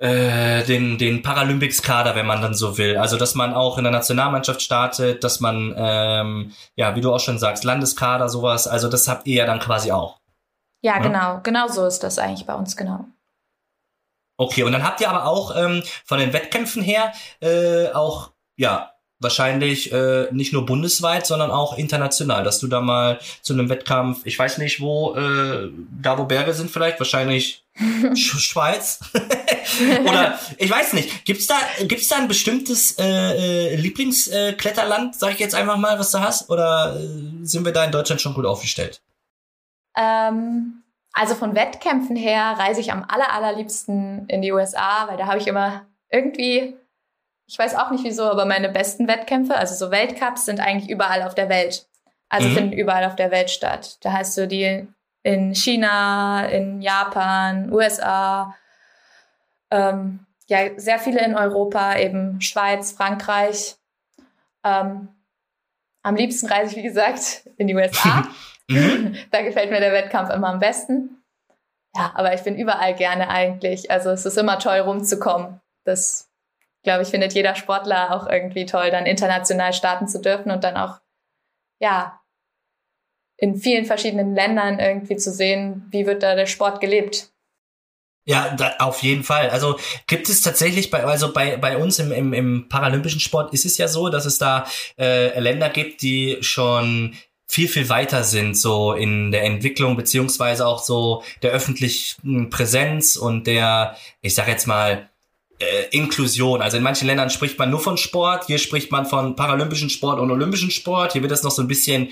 äh, den, den Paralympics-Kader, wenn man dann so will. Also, dass man auch in der Nationalmannschaft startet, dass man, ähm, ja, wie du auch schon sagst, Landeskader, sowas. Also, das habt ihr ja dann quasi auch. Ja, Ja. genau, genau so ist das eigentlich bei uns, genau. Okay, und dann habt ihr aber auch ähm, von den Wettkämpfen her äh, auch, ja, wahrscheinlich äh, nicht nur bundesweit, sondern auch international, dass du da mal zu einem Wettkampf, ich weiß nicht wo, äh, da wo Berge sind vielleicht, wahrscheinlich <laughs> Sch Schweiz <laughs> <laughs> oder ich weiß nicht, gibt's da gibt's da ein bestimmtes äh, äh, Lieblingskletterland, äh, sag ich jetzt einfach mal, was du hast, oder äh, sind wir da in Deutschland schon gut aufgestellt? Ähm, also von Wettkämpfen her reise ich am aller, allerliebsten in die USA, weil da habe ich immer irgendwie, ich weiß auch nicht wieso, aber meine besten Wettkämpfe, also so Weltcups, sind eigentlich überall auf der Welt. Also Mhm. finden überall auf der Welt statt. Da hast du die in China, in Japan, USA, ähm, ja, sehr viele in Europa, eben Schweiz, Frankreich. Ähm, am liebsten reise ich, wie gesagt, in die USA. <laughs> Mhm. da gefällt mir der Wettkampf immer am besten. Ja, aber ich bin überall gerne eigentlich. Also es ist immer toll rumzukommen. Das, glaube ich, findet jeder Sportler auch irgendwie toll, dann international starten zu dürfen und dann auch, ja, in vielen verschiedenen Ländern irgendwie zu sehen, wie wird da der Sport gelebt. Ja, da, auf jeden Fall. Also gibt es tatsächlich bei, also bei, bei uns im, im, im paralympischen Sport ist es ja so, dass es da äh, Länder gibt, die schon viel, viel weiter sind, so in der Entwicklung, beziehungsweise auch so der öffentlichen Präsenz und der, ich sag jetzt mal, äh, Inklusion. Also in manchen Ländern spricht man nur von Sport, hier spricht man von paralympischen Sport und olympischen Sport, hier wird das noch so ein bisschen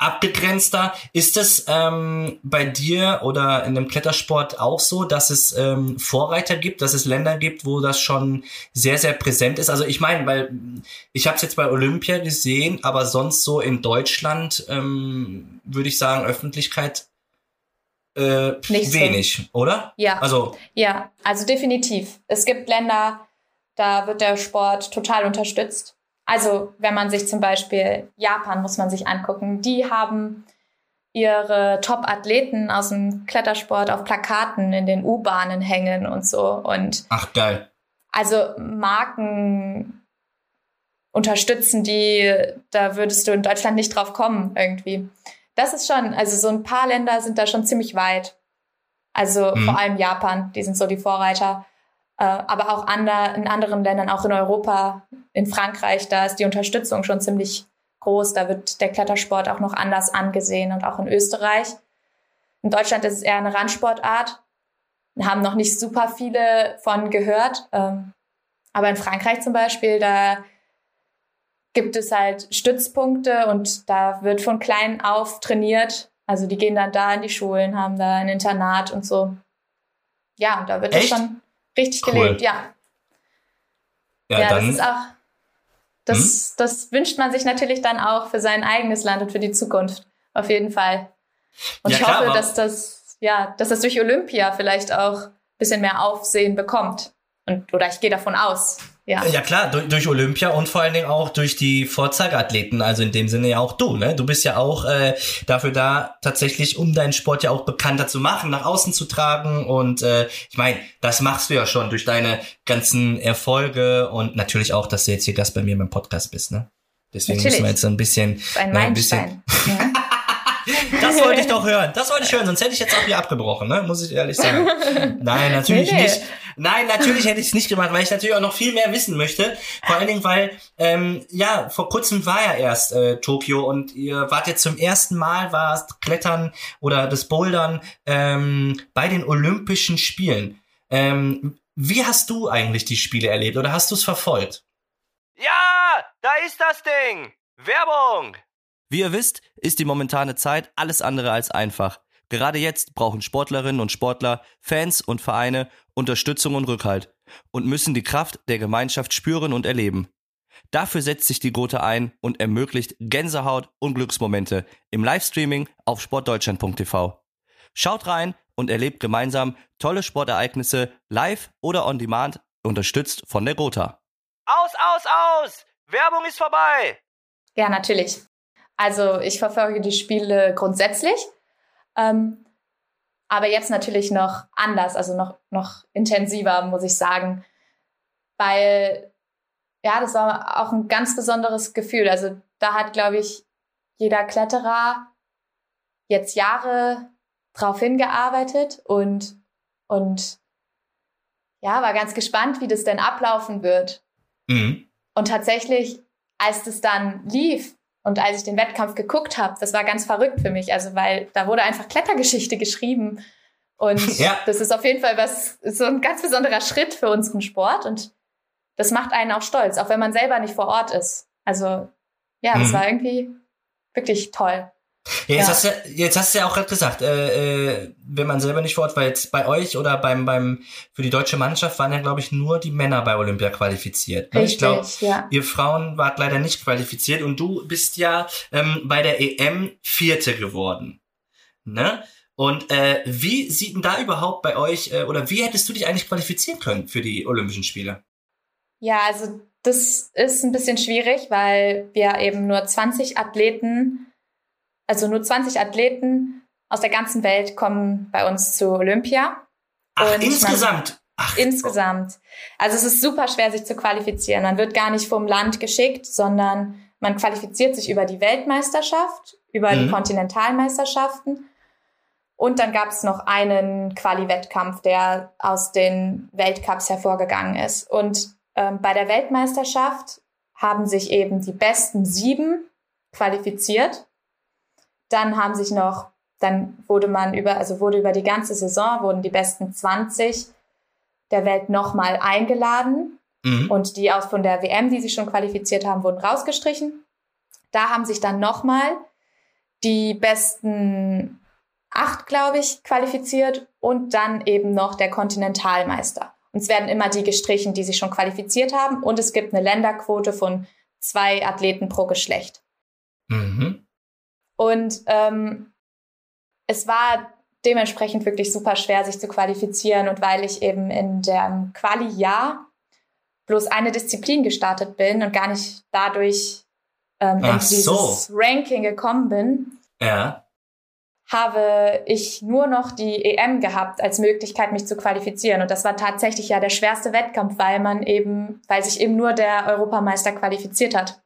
abgegrenzter. Ist es ähm, bei dir oder in dem Klettersport auch so, dass es ähm, Vorreiter gibt, dass es Länder gibt, wo das schon sehr, sehr präsent ist? Also ich meine, weil ich habe es jetzt bei Olympia gesehen, aber sonst so in Deutschland ähm, würde ich sagen, Öffentlichkeit äh, Nicht so. wenig, oder? Ja. Also, Ja, also definitiv. Es gibt Länder, da wird der Sport total unterstützt. Also wenn man sich zum Beispiel Japan muss man sich angucken, die haben ihre Top-Athleten aus dem Klettersport auf Plakaten in den U-Bahnen hängen und so. Und ach geil. also Marken unterstützen die, da würdest du in Deutschland nicht drauf kommen irgendwie. Das ist schon, also so ein paar Länder sind da schon ziemlich weit. Also Mhm. vor allem Japan, die sind so die Vorreiter. Äh, aber auch ander, in anderen Ländern, auch in Europa, in Frankreich, da ist die Unterstützung schon ziemlich groß. Da wird der Klettersport auch noch anders angesehen und auch in Österreich. In Deutschland ist es eher eine Randsportart. Haben noch nicht super viele von gehört. Ähm, aber in Frankreich zum Beispiel, da gibt es halt Stützpunkte und da wird von klein auf trainiert. Also die gehen dann da in die Schulen, haben da ein Internat und so. Ja, und da wird Echt? das schon richtig Cool. gelebt, ja. Ja, Ja, das. Hm? ist auch, das, das wünscht man sich natürlich dann auch für sein eigenes Land und für die Zukunft. Auf jeden Fall. Und Ja, ich klar, hoffe, aber- dass das, ja, dass das durch Olympia vielleicht auch ein bisschen mehr Aufsehen bekommt. Und, oder ich gehe davon aus. Ja. Ja klar, durch, durch Olympia und vor allen Dingen auch durch die Vorzeigeathleten, also in dem Sinne ja auch du, ne? Du bist ja auch äh, dafür da, tatsächlich, um deinen Sport ja auch bekannter zu machen, nach außen zu tragen. Und äh, ich meine, das machst du ja schon durch deine ganzen Erfolge und natürlich auch, dass du jetzt hier Gast bei mir beim Podcast bist, ne? Deswegen Natürlich. müssen wir jetzt so ein bisschen. Ein ne, ein bisschen. <laughs> Ja. das wollte ich doch hören. Das wollte ich hören, sonst hätte ich jetzt auch hier abgebrochen, ne? Muss ich ehrlich sagen. <laughs> Nein, natürlich Nee, nee. nicht. Nein, natürlich hätte ich es nicht gemacht, weil ich natürlich auch noch viel mehr wissen möchte. Vor allen Dingen, weil, ähm, ja, vor kurzem war ja erst äh, Tokio und ihr wart jetzt zum ersten Mal, war Klettern oder das Bouldern ähm, bei den Olympischen Spielen. Ähm, wie hast du eigentlich die Spiele erlebt oder hast du es verfolgt? Ja, da ist das Ding. Werbung. Wie ihr wisst, ist die momentane Zeit alles andere als einfach. Gerade jetzt brauchen Sportlerinnen und Sportler, Fans und Vereine Unterstützung und Rückhalt und müssen die Kraft der Gemeinschaft spüren und erleben. Dafür setzt sich die Gotha ein und ermöglicht Gänsehaut und Glücksmomente im Livestreaming auf sportdeutschland.tv. Schaut rein und erlebt gemeinsam tolle Sportereignisse live oder on demand, unterstützt von der Gotha. Aus, aus, aus! Werbung ist vorbei! Ja, natürlich. Also ich verfolge die Spiele grundsätzlich, ähm, aber jetzt natürlich noch anders, also noch, noch intensiver, muss ich sagen, weil ja, das war auch ein ganz besonderes Gefühl. Also da hat, glaube ich, jeder Kletterer jetzt Jahre drauf hingearbeitet und, und ja, war ganz gespannt, wie das denn ablaufen wird. Mhm. Und tatsächlich, als das dann lief und als ich den Wettkampf geguckt habe, das war ganz verrückt für mich. Also, weil da wurde einfach Klettergeschichte geschrieben. Und <laughs> ja. das ist auf jeden Fall was, so ein ganz besonderer Schritt für unseren Sport. Und das macht einen auch stolz, auch wenn man selber nicht vor Ort ist. Also ja, das mhm. war irgendwie wirklich toll. Ja, jetzt, ja. Hast du, jetzt hast du ja auch gerade gesagt, äh, äh, wenn man selber nicht vor Ort war, jetzt bei euch oder beim, beim für die deutsche Mannschaft waren ja, glaube ich, nur die Männer bei Olympia qualifiziert. Ne? Richtig, ich glaube, ja. ihr Frauen wart leider nicht qualifiziert und du bist ja ähm, bei der EM Vierte geworden. Ne? Und äh, wie sieht denn da überhaupt bei euch, äh, oder wie hättest du dich eigentlich qualifizieren können für die Olympischen Spiele? Ja, also das ist ein bisschen schwierig, weil wir eben nur 20 Athleten, also nur 20 Athleten aus der ganzen Welt kommen bei uns zu Olympia. Ach, Und insgesamt? Ach, insgesamt. Also es ist super schwer, sich zu qualifizieren. Man wird gar nicht vom Land geschickt, sondern man qualifiziert sich über die Weltmeisterschaft, über mhm. die Kontinentalmeisterschaften. Und dann gab es noch einen Quali-Wettkampf, der aus den Weltcups hervorgegangen ist. Und ähm, bei der Weltmeisterschaft haben sich eben die besten sieben qualifiziert. Dann haben sich noch, dann wurde man über, also wurde über die ganze Saison, wurden die besten 20 der Welt nochmal eingeladen. Mhm. Und die aus von der WM, die sich schon qualifiziert haben, wurden rausgestrichen. Da haben sich dann nochmal die besten acht, glaube ich, qualifiziert und dann eben noch der Kontinentalmeister. Und es werden immer die gestrichen, die sich schon qualifiziert haben. Und es gibt eine Länderquote von zwei Athleten pro Geschlecht. Mhm. Und ähm, es war dementsprechend wirklich super schwer, sich zu qualifizieren. Und weil ich eben in dem Quali-Jahr bloß eine Disziplin gestartet bin und gar nicht dadurch ähm, in dieses so. Ranking gekommen bin, ja habe ich nur noch die EM gehabt als Möglichkeit, mich zu qualifizieren. Und das war tatsächlich ja der schwerste Wettkampf, weil man eben, weil sich eben nur der Europameister qualifiziert hat.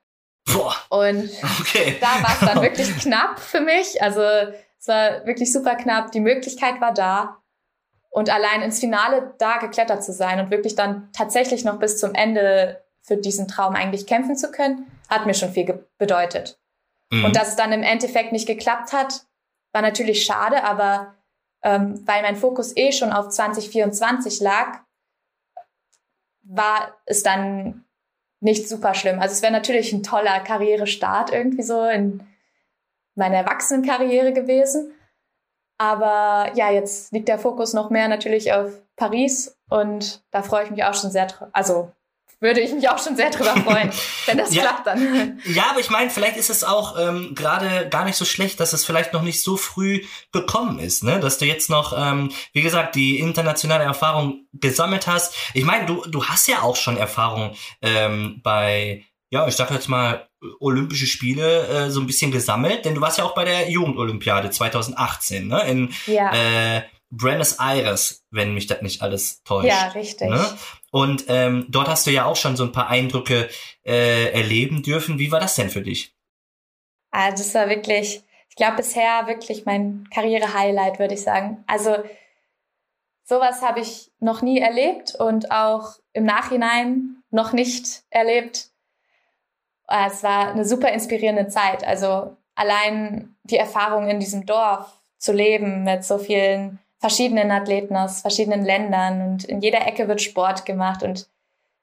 Boah. Und okay. da war es dann <laughs> wirklich knapp für mich. Also es war wirklich super knapp. Die Möglichkeit war da. Und allein ins Finale da geklettert zu sein und wirklich dann tatsächlich noch bis zum Ende für diesen Traum eigentlich kämpfen zu können, hat mir schon viel bedeutet. Mhm. Und dass es dann im Endeffekt nicht geklappt hat, war natürlich schade, aber ähm, weil mein Fokus eh schon auf 2024 lag, war es dann nicht super schlimm. Also es wäre natürlich ein toller Karrierestart irgendwie so in meiner Erwachsenenkarriere gewesen. Aber ja, jetzt liegt der Fokus noch mehr natürlich auf Paris und da freue ich mich auch schon sehr. Also würde ich mich auch schon sehr drüber freuen, <laughs> wenn das ja, klappt dann. Ja, aber ich meine, vielleicht ist es auch ähm, gerade gar nicht so schlecht, dass es vielleicht noch nicht so früh gekommen ist, ne? Dass du jetzt noch, ähm, wie gesagt, die internationale Erfahrung gesammelt hast. Ich meine, du, du hast ja auch schon Erfahrung ähm, bei, ja, ich sag jetzt mal, Olympische Spiele äh, so ein bisschen gesammelt, denn du warst ja auch bei der Jugendolympiade 2018, ne? In ja. äh, Buenos Aires, wenn mich das nicht alles täuscht. Ja, richtig. Ne? Und ähm, dort hast du ja auch schon so ein paar Eindrücke äh, erleben dürfen. Wie war das denn für dich? Ah, das war wirklich, ich glaube, bisher wirklich mein Karriere-Highlight, würde ich sagen. Also sowas habe ich noch nie erlebt und auch im Nachhinein noch nicht erlebt. Ah, es war eine super inspirierende Zeit. Also allein die Erfahrung in diesem Dorf zu leben mit so vielen verschiedenen Athleten aus verschiedenen Ländern und in jeder Ecke wird Sport gemacht und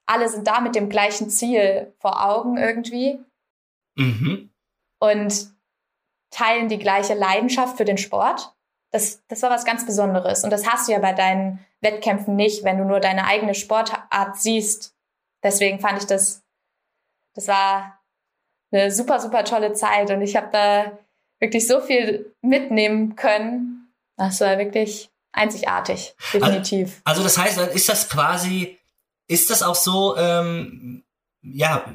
alle sind da mit dem gleichen Ziel vor Augen irgendwie mhm. und teilen die gleiche Leidenschaft für den Sport. Das, das war was ganz Besonderes. Und das hast du ja bei deinen Wettkämpfen nicht, wenn du nur deine eigene Sportart siehst. Deswegen fand ich das das war eine super, super tolle Zeit und ich habe da wirklich so viel mitnehmen können. Das war wirklich einzigartig, definitiv. Also, also das heißt, dann ist das quasi, ist das auch so, ähm, ja,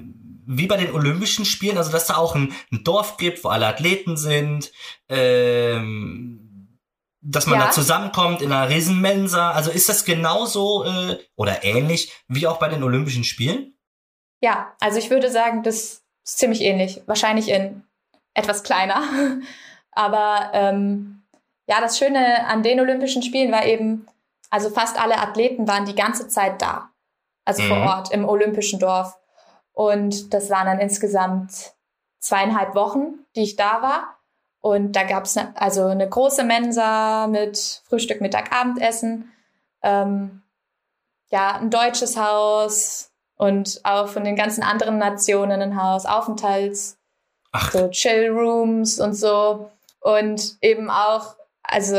wie bei den Olympischen Spielen, also dass da auch ein, ein Dorf gibt, wo alle Athleten sind, ähm, dass man ja. da zusammenkommt in einer Riesenmensa. Also ist das genauso äh, oder ähnlich wie auch bei den Olympischen Spielen? Ja, also ich würde sagen, das ist ziemlich ähnlich. Wahrscheinlich in etwas kleiner. <laughs> Aber ähm, ja, das Schöne an den Olympischen Spielen war eben, also fast alle Athleten waren die ganze Zeit da. Also mhm. vor Ort im Olympischen Dorf. Und das waren dann insgesamt zweieinhalb Wochen, die ich da war. Und da gab es ne, also eine große Mensa mit Frühstück, Mittag, Abendessen. Ähm, ja, ein deutsches Haus und auch von den ganzen anderen Nationen ein Haus, Aufenthalts, Ach. so Chill Rooms und so. Und eben auch, also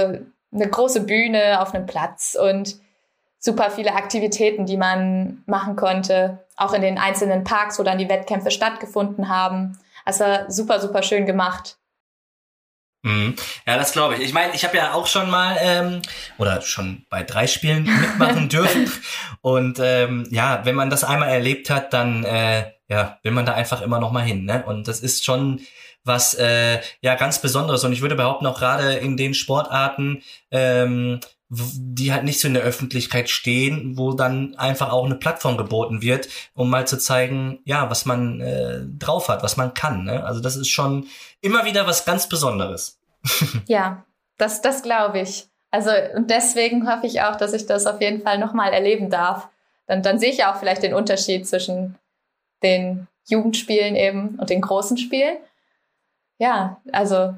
eine große Bühne auf einem Platz und super viele Aktivitäten, die man machen konnte, auch in den einzelnen Parks, wo dann die Wettkämpfe stattgefunden haben. Also super, super schön gemacht. Mhm. Ja, das glaube ich. Ich meine, ich habe ja auch schon mal ähm, oder schon bei drei Spielen mitmachen <laughs> dürfen. Und ähm, ja, wenn man das einmal erlebt hat, dann äh, ja, will man da einfach immer noch mal hin. Ne? Und das ist schon was äh, ja ganz Besonderes. Und ich würde behaupten, auch gerade in den Sportarten, ähm, die halt nicht so in der Öffentlichkeit stehen, wo dann einfach auch eine Plattform geboten wird, um mal zu zeigen, ja, was man äh, drauf hat, was man kann. Ne? Also das ist schon immer wieder was ganz Besonderes. <laughs> ja, das, das glaube ich. Also und deswegen hoffe ich auch, dass ich das auf jeden Fall nochmal erleben darf. Dann, dann sehe ich ja auch vielleicht den Unterschied zwischen den Jugendspielen eben und den großen Spielen. Ja, also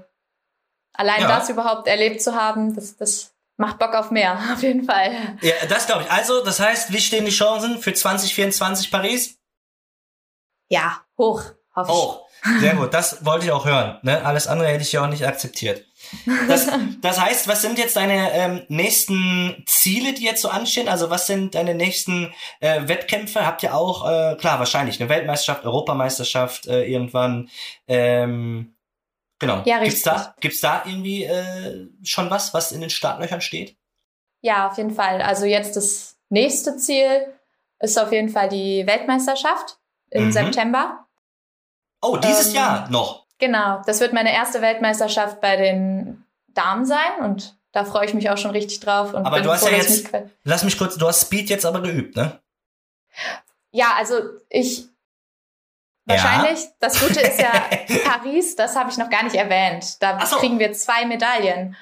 allein ja. das überhaupt erlebt zu haben, das, das macht Bock auf mehr, <laughs> auf jeden Fall. Ja, das glaube ich. Also, das heißt, wie stehen die Chancen für 2024 Paris? Ja, hoch, hoffe ich. Hoch. Sehr gut, das wollte ich auch hören. Ne? Alles andere hätte ich ja auch nicht akzeptiert. Das, <laughs> das heißt, was sind jetzt deine ähm, nächsten Ziele, die jetzt so anstehen? Also was sind deine nächsten äh, Wettkämpfe? Habt ihr auch, äh, klar, wahrscheinlich eine Weltmeisterschaft, Europameisterschaft äh, irgendwann. Ähm, Genau. Ja, richtig. Gibt's da, gibt's da irgendwie äh, schon was, was in den Startlöchern steht? Ja, auf jeden Fall. Also jetzt das nächste Ziel ist auf jeden Fall die Weltmeisterschaft im mhm. September. Oh, dieses ähm, Jahr noch. Genau, das wird meine erste Weltmeisterschaft bei den Damen sein und da freue ich mich auch schon richtig drauf. Und aber du hast froh, ja jetzt, mich lass mich kurz, du hast Speed jetzt aber geübt, ne? Ja, also ich Wahrscheinlich. Ja. Das Gute ist ja <laughs> Paris, das habe ich noch gar nicht erwähnt. Da so. kriegen wir zwei Medaillen.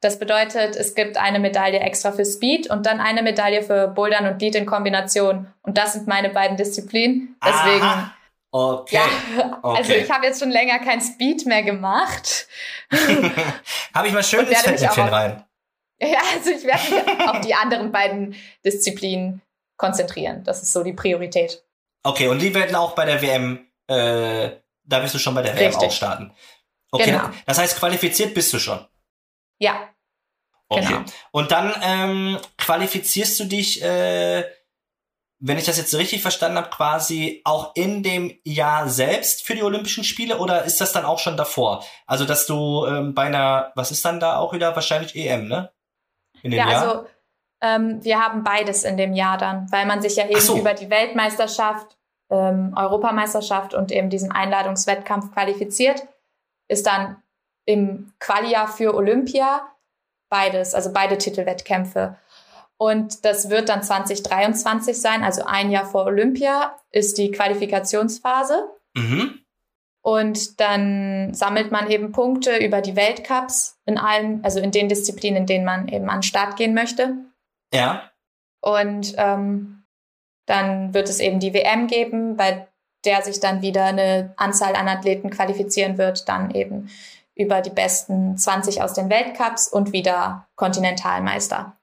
Das bedeutet, es gibt eine Medaille extra für Speed und dann eine Medaille für Bouldern und Lead in Kombination. Und das sind meine beiden Disziplinen. Deswegen. Aha. Okay. Ja, okay. also ich habe jetzt schon länger kein Speed mehr gemacht. <laughs> habe ich mal schön ins Fettnäpfchen rein. <laughs> Ja, also ich werde mich auf die anderen beiden Disziplinen konzentrieren. Das ist so die Priorität. Okay, und die werden auch bei der WM, äh, da wirst du schon bei der Richtig. WM auch starten. Okay, genau. das heißt, qualifiziert bist du schon. Ja. Okay. Genau. Und dann ähm, qualifizierst du dich, äh, wenn ich das jetzt richtig verstanden habe, quasi auch in dem Jahr selbst für die Olympischen Spiele oder ist das dann auch schon davor? Also, dass du ähm, bei einer, was ist dann da auch wieder wahrscheinlich EM, ne? In dem ja, Jahr? also ähm, wir haben beides in dem Jahr dann, weil man sich ja eben so. über die Weltmeisterschaft, ähm, Europameisterschaft und eben diesen Einladungswettkampf qualifiziert, ist dann im Qualijahr für Olympia beides, also beide Titelwettkämpfe. Und das wird dann 2023 sein, also ein Jahr vor Olympia ist die Qualifikationsphase. Mhm. Und dann sammelt man eben Punkte über die Weltcups in allen, also in den Disziplinen, in denen man eben an den Start gehen möchte. Ja. Und ähm, dann wird es eben die WM geben, bei der sich dann wieder eine Anzahl an Athleten qualifizieren wird, dann eben über die besten 20 aus den Weltcups und wieder Kontinentalmeister.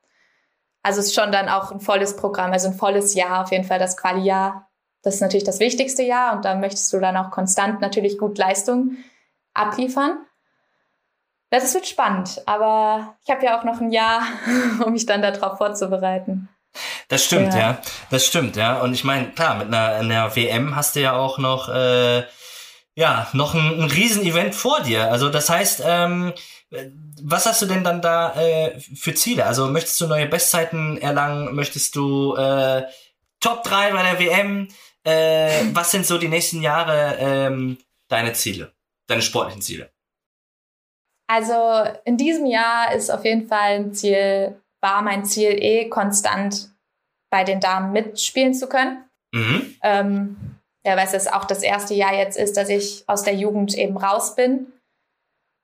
Also es ist schon dann auch ein volles Programm, also ein volles Jahr, auf jeden Fall das Quali-Jahr. Das ist natürlich das wichtigste Jahr und da möchtest du dann auch konstant natürlich gut Leistung abliefern. Das wird spannend, aber ich habe ja auch noch ein Jahr, <laughs> um mich dann darauf vorzubereiten. Das stimmt, ja. Ja. Das stimmt, ja. Und ich meine, klar, mit einer, einer WM hast du ja auch noch, äh, ja, noch ein, ein Riesenevent vor dir. Also das heißt, ähm, was hast du denn dann da äh, für Ziele? Also möchtest du neue Bestzeiten erlangen? Möchtest du äh, Top 3 bei der WM? Äh, was sind so die nächsten Jahre ähm, deine Ziele, deine sportlichen Ziele? Also in diesem Jahr ist auf jeden Fall ein Ziel, war mein Ziel eh konstant bei den Damen mitspielen zu können. Mhm. Ähm, ja, weil es auch das erste Jahr jetzt ist, dass ich aus der Jugend eben raus bin.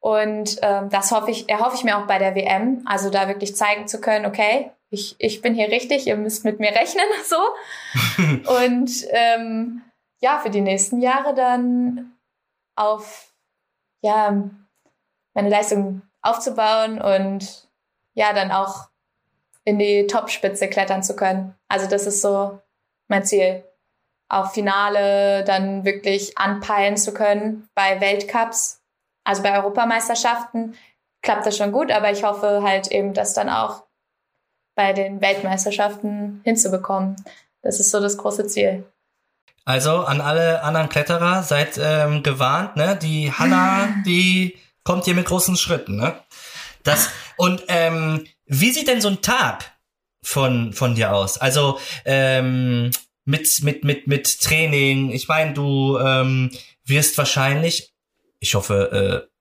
Und ähm, das hoffe ich, erhoffe ich mir auch bei der WM, also da wirklich zeigen zu können, okay, ich, ich bin hier richtig, ihr müsst mit mir rechnen, <laughs> so. <laughs> Und ähm, ja, für die nächsten Jahre dann auf ja, meine Leistung aufzubauen und ja, dann auch in die Topspitze klettern zu können. Also das ist so mein Ziel. Auf Finale dann wirklich anpeilen zu können bei Weltcups, also bei Europameisterschaften klappt das schon gut, aber ich hoffe halt eben, das dann auch bei den Weltmeisterschaften hinzubekommen. Das ist so das große Ziel. Also an alle anderen Kletterer, seid ähm, gewarnt, ne? Die Hanna, <laughs> die kommt hier mit großen Schritten, ne? Das und ähm, wie sieht denn so ein Tag von von dir aus? Also ähm, mit mit mit mit Training. Ich meine, du ähm, wirst wahrscheinlich, ich hoffe, äh,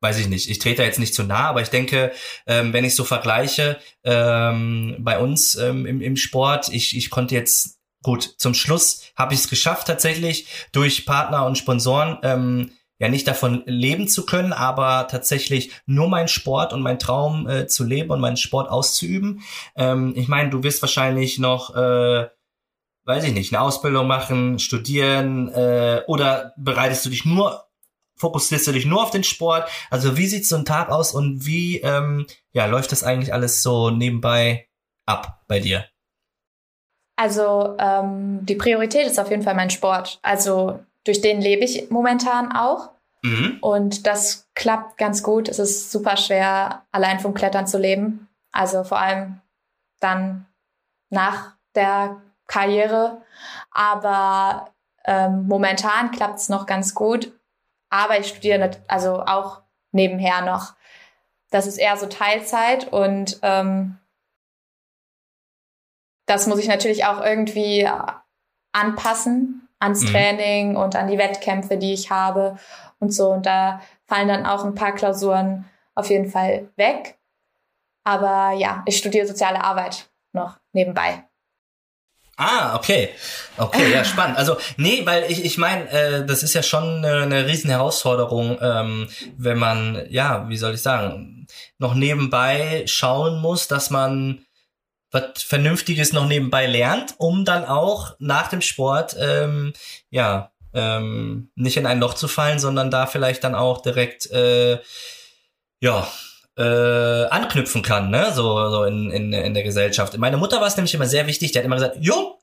weiß ich nicht, ich trete da jetzt nicht zu nah, aber ich denke, ähm, wenn ich so vergleiche ähm, bei uns ähm, im, im Sport, ich, ich konnte jetzt gut zum Schluss habe ich es geschafft tatsächlich durch Partner und Sponsoren ähm, ja nicht davon leben zu können, aber tatsächlich nur meinen Sport und meinen Traum äh, zu leben und meinen Sport auszuüben. Ähm, ich meine, du wirst wahrscheinlich noch äh, weiß ich nicht, eine Ausbildung machen, studieren äh, oder bereitest du dich nur, fokussierst du dich nur auf den Sport? Also wie sieht so ein Tag aus und wie ähm, ja, läuft das eigentlich alles so nebenbei ab bei dir? Also ähm, die Priorität ist auf jeden Fall mein Sport. Also durch den lebe ich momentan auch. Mhm. Und das klappt ganz gut. Es ist super schwer, allein vom Klettern zu leben. Also vor allem dann nach der Karriere. Aber ähm, momentan klappt es noch ganz gut. Aber ich studiere also auch nebenher noch. Das ist eher so Teilzeit und ähm, das muss ich natürlich auch irgendwie anpassen ans Mhm. Training und an die Wettkämpfe, die ich habe und so. Und da fallen dann auch ein paar Klausuren auf jeden Fall weg. Aber ja, ich studiere soziale Arbeit noch nebenbei. Ah, okay. Okay, ja, <laughs> spannend. Also, nee, weil ich, ich meine, äh, das ist ja schon eine, eine riesen Herausforderung, ähm, wenn man, ja, wie soll ich sagen, noch nebenbei schauen muss, dass man was Vernünftiges noch nebenbei lernt, um dann auch nach dem Sport, ähm, ja, ähm, nicht in ein Loch zu fallen, sondern da vielleicht dann auch direkt, äh, ja, äh, anknüpfen kann, ne? So, so in, in, in der Gesellschaft. Meine Mutter war es nämlich immer sehr wichtig, die hat immer gesagt, Jung,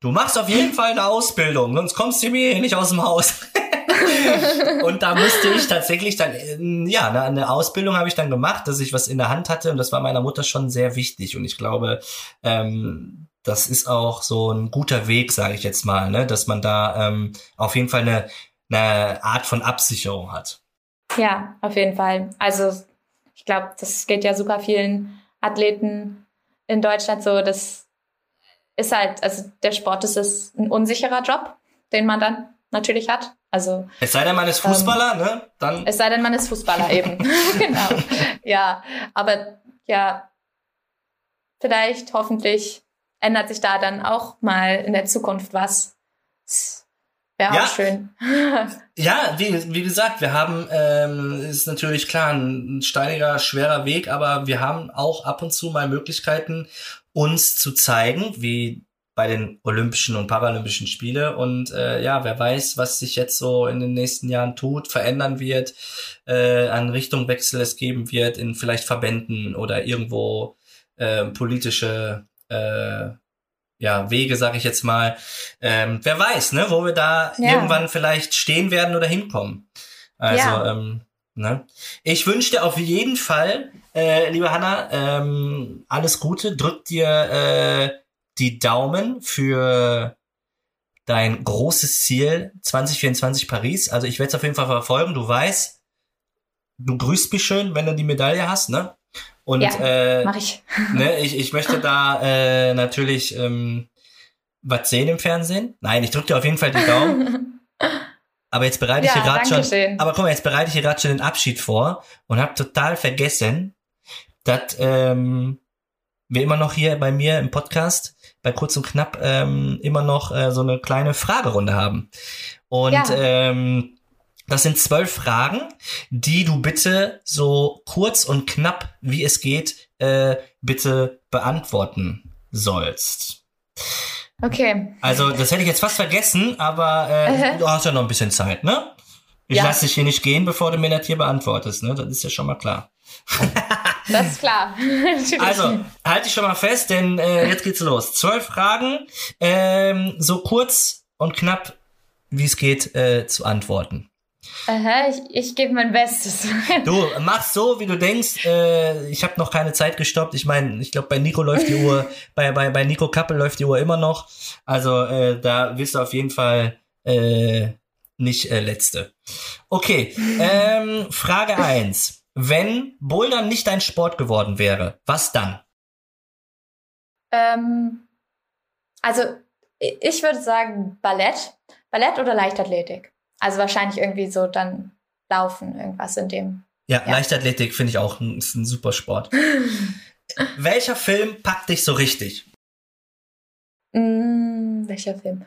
du machst auf jeden <laughs> Fall eine Ausbildung, sonst kommst du mir hier nicht aus dem Haus. <laughs> <laughs> und da musste ich tatsächlich dann, äh, ja, eine, eine Ausbildung habe ich dann gemacht, dass ich was in der Hand hatte und das war meiner Mutter schon sehr wichtig und ich glaube, ähm, das ist auch so ein guter Weg, sage ich jetzt mal, ne? dass man da ähm, auf jeden Fall eine, eine Art von Absicherung hat. Ja, auf jeden Fall. Also ich glaube, das geht ja super vielen Athleten in Deutschland so. Das ist halt, also der Sport ist es ein unsicherer Job, den man dann natürlich hat. Also Es sei denn, man ist Fußballer, ne? Dann es sei denn, man ist Fußballer <laughs> eben. <laughs> genau. Ja, aber ja, vielleicht, hoffentlich ändert sich da dann auch mal in der Zukunft was. Wäre Ja. auch schön. <laughs> Ja, wie, wie gesagt, wir haben, ähm, ist natürlich klar, ein steiniger, schwerer Weg, aber wir haben auch ab und zu mal Möglichkeiten, uns zu zeigen, wie bei den Olympischen und Paralympischen Spiele. Und äh, ja, wer weiß, was sich jetzt so in den nächsten Jahren tut, verändern wird, äh, an Richtungwechsel es geben wird in vielleicht Verbänden oder irgendwo äh, politische äh, ja, Wege, sag ich jetzt mal. Ähm, wer weiß, ne, wo wir da Ja. irgendwann vielleicht stehen werden oder hinkommen. Also, Ja. ähm, ne? Ich wünsche dir auf jeden Fall, äh, liebe Hanna, ähm, alles Gute. Drück dir äh, die Daumen für dein großes Ziel 2024 Paris. Also ich werde es auf jeden Fall verfolgen. Du weißt, du grüßt mich schön, wenn du die Medaille hast, ne? Und Ja, äh, Mach ich. <laughs> ne, ich, ich möchte da äh, natürlich ähm, was sehen im Fernsehen. Nein, ich drücke dir auf jeden Fall die Daumen. <laughs> Aber jetzt bereite ich Ja, hier gerade schon. schön. Aber guck mal, jetzt bereite ich hier gerade schon den Abschied vor und habe total vergessen, dass ähm, wir immer noch hier bei mir im Podcast bei kurz und knapp ähm, immer noch äh, so eine kleine Fragerunde haben. Und Ja. ähm, das sind zwölf Fragen, die du bitte so kurz und knapp wie es geht äh, bitte beantworten sollst. Okay. Also das hätte ich jetzt fast vergessen, aber äh, du hast ja noch ein bisschen Zeit, ne? Ich Ja. lass dich hier nicht gehen, bevor du mir das hier beantwortest, ne? Das ist ja schon mal klar. <laughs> Das ist klar. <laughs> Also, halt dich schon mal fest, denn äh, jetzt geht's los. Zwölf Fragen, ähm, so kurz und knapp, wie es geht, äh, zu antworten. Aha, ich, ich gebe mein Bestes. <laughs> Du machst so, wie du denkst. Äh, ich habe noch keine Zeit gestoppt. Ich meine, ich glaube, bei Nico läuft die Uhr, <laughs> bei, bei, bei Nico Kappel läuft die Uhr immer noch. Also äh, da wirst du auf jeden Fall äh, nicht äh, letzte. Okay, ähm, Frage eins: Wenn Bouldern nicht dein Sport geworden wäre, was dann? ähm, also, ich würde sagen Ballett. Ballett oder Leichtathletik. Also wahrscheinlich irgendwie so dann Laufen, irgendwas in dem. Ja, Ja. Leichtathletik finde ich auch ein, ist ein super Sport. <laughs> Welcher Film packt dich so richtig? Mm, welcher Film?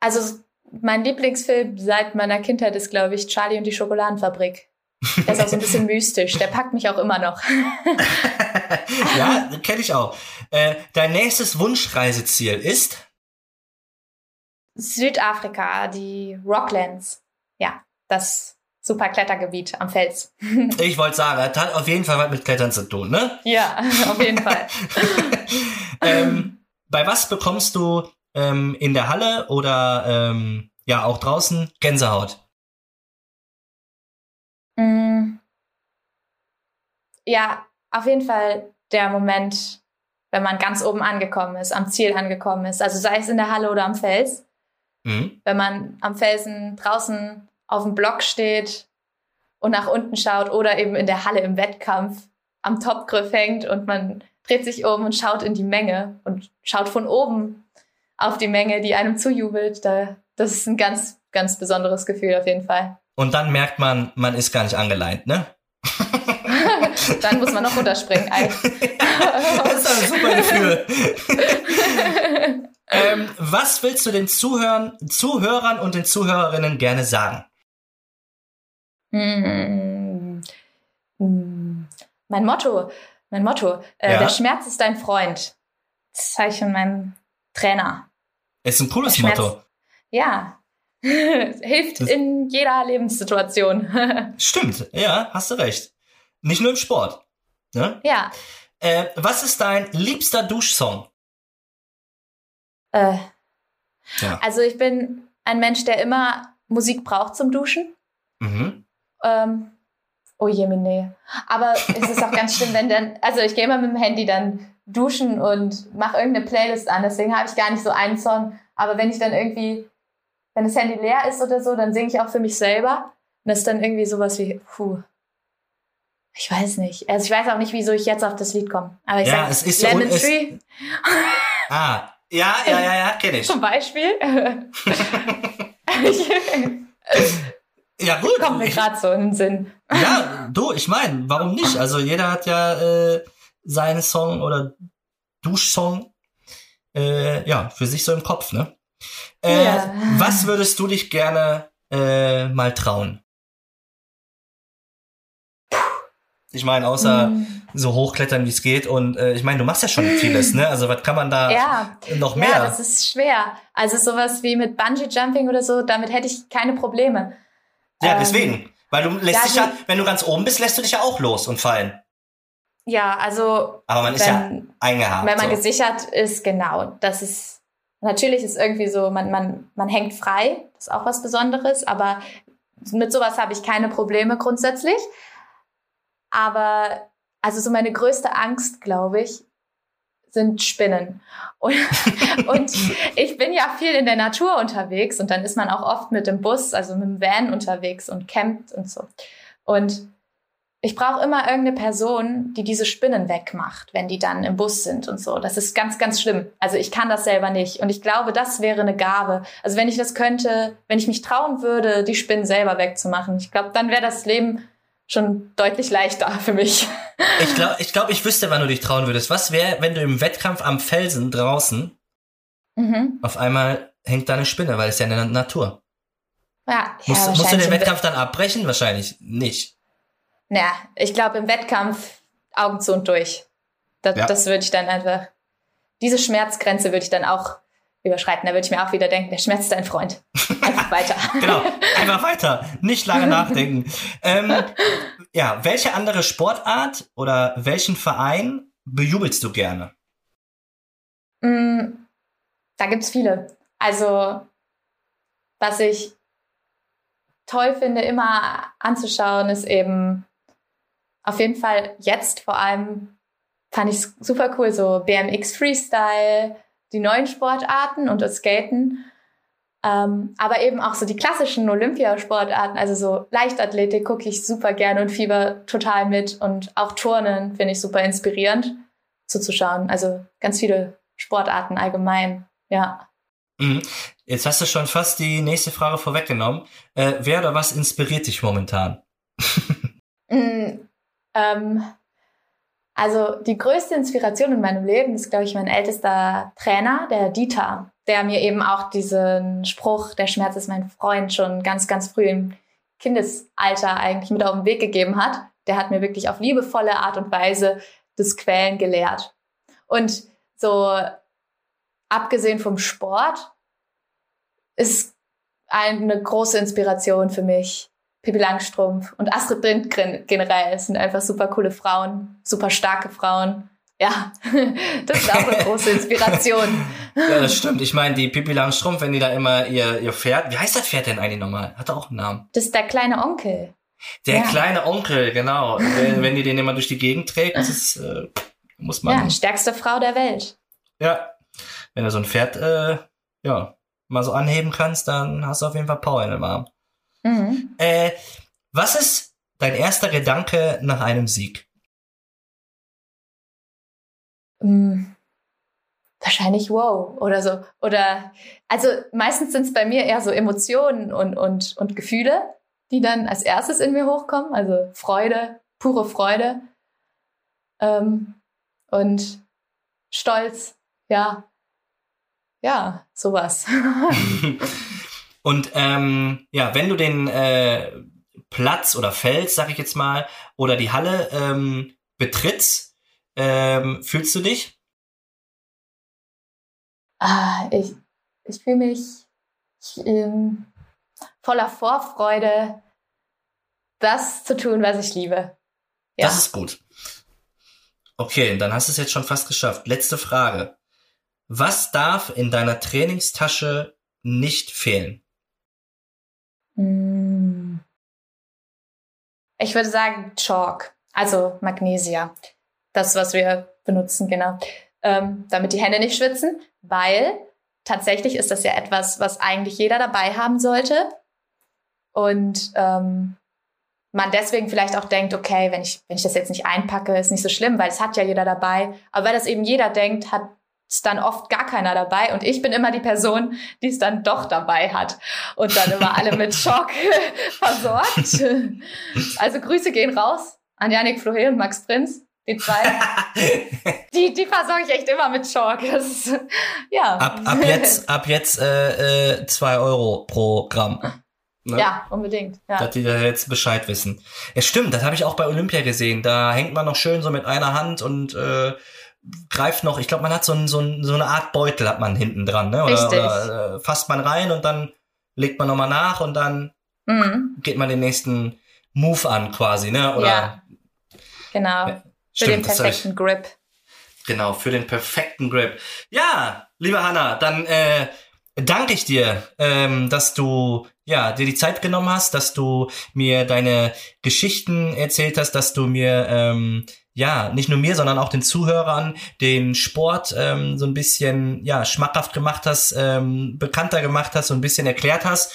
Also, mein Lieblingsfilm seit meiner Kindheit ist, glaube ich, Charlie und die Schokoladenfabrik. Der ist auch so ein bisschen mystisch. Der packt mich auch immer noch. <laughs> ja, kenne ich auch. Äh, dein nächstes Wunschreiseziel ist? Südafrika, die Rocklands. Ja, das super Klettergebiet am Fels. <laughs> Ich wollte sagen, das hat auf jeden Fall was mit Klettern zu tun, ne? Ja, auf jeden Fall. <laughs> ähm, bei was bekommst du ähm, in der Halle oder ähm, ja auch draußen Gänsehaut? Mm. Ja, auf jeden Fall der Moment, wenn man ganz oben angekommen ist, am Ziel angekommen ist. Also sei es in der Halle oder am Fels. Mhm. Wenn man am Felsen draußen auf dem Block steht und nach unten schaut oder eben in der Halle im Wettkampf am Topgriff hängt und man dreht sich um und schaut in die Menge und schaut von oben auf die Menge, die einem zujubelt. Da, das ist ein ganz, ganz besonderes Gefühl auf jeden Fall. Und dann merkt man, man ist gar nicht angeleint, ne? <laughs> Dann muss man noch runterspringen. <laughs> Das ist ein super Gefühl. <laughs> ähm, was willst du den Zuhörern, Zuhörern und den Zuhörerinnen gerne sagen? Mm, mm. Mein Motto, mein Motto, äh, Ja. der Schmerz ist dein Freund. Das sage ich von meinem Trainer. Ist ein cooles Motto. Ja, <laughs> hilft Das- in jeder Lebenssituation. <laughs> Stimmt, ja, hast du recht. Nicht nur im Sport. Ne? ja, Äh, was ist dein liebster Duschsong? äh, Ja. also ich bin ein Mensch, der immer Musik braucht zum Duschen. Mhm. Ähm, oh je, nee. Aber es ist auch ganz schlimm, wenn dann, also ich gehe immer mit dem Handy dann duschen und mache irgendeine Playlist an, deswegen habe ich gar nicht so einen Song. Aber wenn ich dann irgendwie, wenn das Handy leer ist oder so, dann singe ich auch für mich selber. Und das ist dann irgendwie sowas wie, puh. Ich weiß nicht. Also ich weiß auch nicht, wieso ich jetzt auf das Lied komme. Aber ich Ja, sag es ist so- Lemon es- Tree <laughs> Ah, ja, ja, ja, ja, kenne ich. zum Beispiel. <laughs> Ja, gut. Kommt mir gerade so in den Sinn. Ja, du, ich meine, warum nicht? Also jeder hat ja äh, seinen Song oder Duschsong äh, ja, für sich so im Kopf, ne? Äh, Ja. Was würdest du dich gerne äh, mal trauen? Ich meine, außer Mm. so hochklettern, wie es geht. Und äh, ich meine, du machst ja schon vieles, ne? Also was kann man da Ja, noch mehr? Ja, das ist schwer. Also sowas wie mit Bungee Jumping oder so, damit hätte ich keine Probleme. Ja, Ähm, deswegen. Weil du lässt dich ja, wenn du ganz oben bist, lässt du dich ja auch los und fallen. Ja, also Aber man ist ja wenn, eingehakt. wenn man so. gesichert ist, genau. Das ist natürlich ist irgendwie so, man, man, man hängt frei, das ist auch was Besonderes, aber mit sowas habe ich keine Probleme grundsätzlich. Aber also so meine größte Angst, glaube ich, sind Spinnen. Und, <laughs> und ich bin ja viel in der Natur unterwegs und dann ist man auch oft mit dem Bus, also mit dem Van unterwegs und campt und so. Und ich brauche immer irgendeine Person, die diese Spinnen wegmacht, wenn die dann im Bus sind und so. Das ist ganz, ganz schlimm. Also ich kann das selber nicht. Und ich glaube, das wäre eine Gabe. Also wenn ich das könnte, wenn ich mich trauen würde, die Spinnen selber wegzumachen, ich glaube, dann wäre das Leben schon deutlich leichter für mich. <laughs> Ich glaube, ich, glaub, ich wüsste, wann du dich trauen würdest. Was wäre, wenn du im Wettkampf am Felsen draußen mhm. auf einmal hängt da eine Spinne, weil es ja in der Natur. Ja, musst, ja, musst du den Wettkampf dann abbrechen? Wahrscheinlich nicht. Naja, ich glaube, im Wettkampf Augen zu und durch. Das, ja. das würde ich dann einfach, diese Schmerzgrenze würde ich dann auch überschreiten. Da würde ich mir auch wieder denken, der Schmerz ist dein Freund. <laughs> Einfach weiter. genau, einfach weiter. Nicht lange <laughs> nachdenken. ähm, ja, welche andere Sportart oder welchen Verein bejubelst du gerne? Mm, da gibt's viele. Also, was ich toll finde, immer anzuschauen, ist eben auf jeden Fall jetzt vor allem fand ich es super cool, so BMX Freestyle, die neuen Sportarten und das Skaten. Ähm, aber eben auch so die klassischen Olympiasportarten, also so Leichtathletik gucke ich super gerne und fieber total mit und auch Turnen finde ich super inspirierend zuzuschauen. Also ganz viele Sportarten allgemein, ja. Mhm. Jetzt hast du schon fast die nächste Frage vorweggenommen. Äh, wer oder was inspiriert dich momentan? <laughs> ähm, also die größte Inspiration in meinem Leben ist, glaube ich, mein ältester Trainer, der Dieter, der mir eben auch diesen Spruch, der Schmerz ist mein Freund, schon ganz, ganz früh im Kindesalter eigentlich mit auf den Weg gegeben hat. Der hat mir wirklich auf liebevolle Art und Weise das Quälen gelehrt. Und so abgesehen vom Sport ist eine große Inspiration für mich Pippi Langstrumpf und Astrid Lindgren generell sind einfach super coole Frauen, super starke Frauen. Ja, <laughs> das ist auch eine große Inspiration. <laughs> ja, das stimmt. Ich meine, die Pippi Langstrumpf, wenn die da immer ihr, ihr Pferd, wie heißt das Pferd denn eigentlich nochmal? Hat er auch einen Namen? Das ist der kleine Onkel. Der ja. kleine Onkel, genau. wenn, wenn die den immer durch die Gegend trägt, das ist, äh, muss man. Ja, stärkste Frau der Welt. Ja. Wenn du so ein Pferd, äh, ja, mal so anheben kannst, dann hast du auf jeden Fall Power in dem Arm. Mhm. Äh, was ist dein erster Gedanke nach einem Sieg? Mhm. Wahrscheinlich wow oder so. Oder also meistens sind es bei mir eher so Emotionen und, und, und Gefühle, die dann als erstes in mir hochkommen. Also Freude, pure Freude. Ähm, und Stolz, ja. Ja, sowas. <laughs> <laughs> Und ähm, ja, wenn du den äh, Platz oder Feld, sag ich jetzt mal, oder die Halle ähm, betrittst, ähm, fühlst du dich? Ah, ich, ich fühle mich ähm, voller Vorfreude, das zu tun, was ich liebe. Ja. Das ist gut. Okay, dann hast du es jetzt schon fast geschafft. Letzte Frage. Was darf in deiner Trainingstasche nicht fehlen? Hm. Ich würde sagen Chalk, also Magnesia. Das, was wir benutzen, genau. Ähm, damit die Hände nicht schwitzen, weil tatsächlich ist das ja etwas, was eigentlich jeder dabei haben sollte. Und ähm, man deswegen vielleicht auch denkt, okay, wenn ich, wenn ich das jetzt nicht einpacke, ist nicht so schlimm, weil es hat ja jeder dabei. Aber weil das eben jeder denkt, hat ist dann oft gar keiner dabei und ich bin immer die Person, die es dann doch dabei hat und dann immer alle mit <laughs> Schock versorgt. Also Grüße gehen raus an Janik Flohe und Max Prinz, die zwei. <laughs> die, die versorge ich echt immer mit Schock. Das ist, ja. Ab, ab jetzt, ab jetzt äh, äh, zwei Euro pro Gramm. Ne? Ja, unbedingt. Ja. Dass die da jetzt Bescheid wissen. Ja, stimmt, das habe ich auch bei Olympia gesehen. Da hängt man noch schön so mit einer Hand und äh, greift noch, ich glaube, man hat so, ein, so, ein, so eine Art Beutel hat man hinten dran, ne? Oder, oder äh, fasst man rein und dann legt man nochmal nach und dann mhm. geht man den nächsten Move an quasi, ne? Oder, ja, genau. Ja, für den perfekten Grip. Genau, für den perfekten Grip. Ja, liebe Hanna, dann äh, danke ich dir, ähm, dass du ja dir die Zeit genommen hast, dass du mir deine Geschichten erzählt hast, dass du mir ähm, ja, nicht nur mir, sondern auch den Zuhörern den Sport ähm, so ein bisschen ja schmackhaft gemacht hast, ähm, bekannter gemacht hast, so ein bisschen erklärt hast.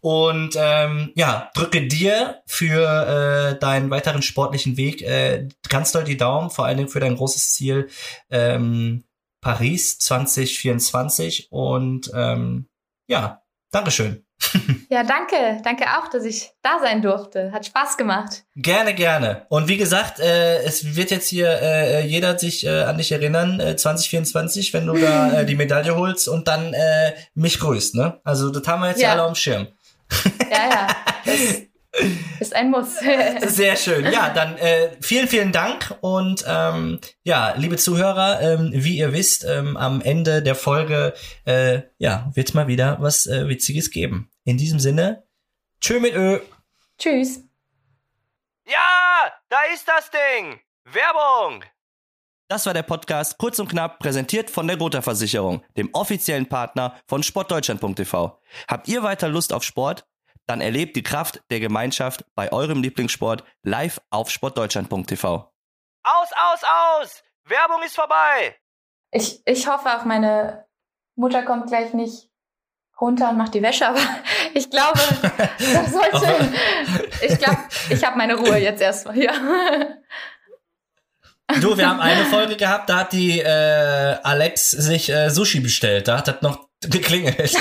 Und ähm, ja, drücke dir für äh, deinen weiteren sportlichen Weg äh, ganz doll die Daumen, vor allen Dingen für dein großes Ziel ähm, Paris 2024. Und ähm, ja, Dankeschön. Ja, danke. Danke auch, dass ich da sein durfte. Hat Spaß gemacht. Gerne, gerne. Und wie gesagt, äh, es wird jetzt hier äh, jeder sich äh, an dich erinnern, äh, 2024, wenn du da äh, die Medaille holst und dann äh, mich grüßt, ne? Also das haben wir jetzt ja. alle dem Schirm. Ja, ja. Das ist ein Muss. <laughs> Sehr schön. Ja, dann äh, vielen, vielen Dank. Und ähm, ja, liebe Zuhörer, ähm, wie ihr wisst, ähm, am Ende der Folge äh, ja, wird mal wieder was äh, Witziges geben. In diesem Sinne, tschö mit Ö. Tschüss. Ja, da ist das Ding. Werbung. Das war der Podcast kurz und knapp präsentiert von der Gotha Versicherung, dem offiziellen Partner von sportdeutschland.tv. Habt ihr weiter Lust auf Sport? Dann erlebt die Kraft der Gemeinschaft bei eurem Lieblingssport live auf sportdeutschland.tv. Aus, aus, aus! Werbung ist vorbei! Ich, ich hoffe auch, meine Mutter kommt gleich nicht runter und macht die Wäsche, aber <laughs> ich glaube, das <laughs> sollte. ich glaube, ich habe meine Ruhe jetzt erstmal hier. <laughs> Du, wir haben eine Folge gehabt, da hat die äh, Alex sich äh, Sushi bestellt. Da hat das noch geklingelt.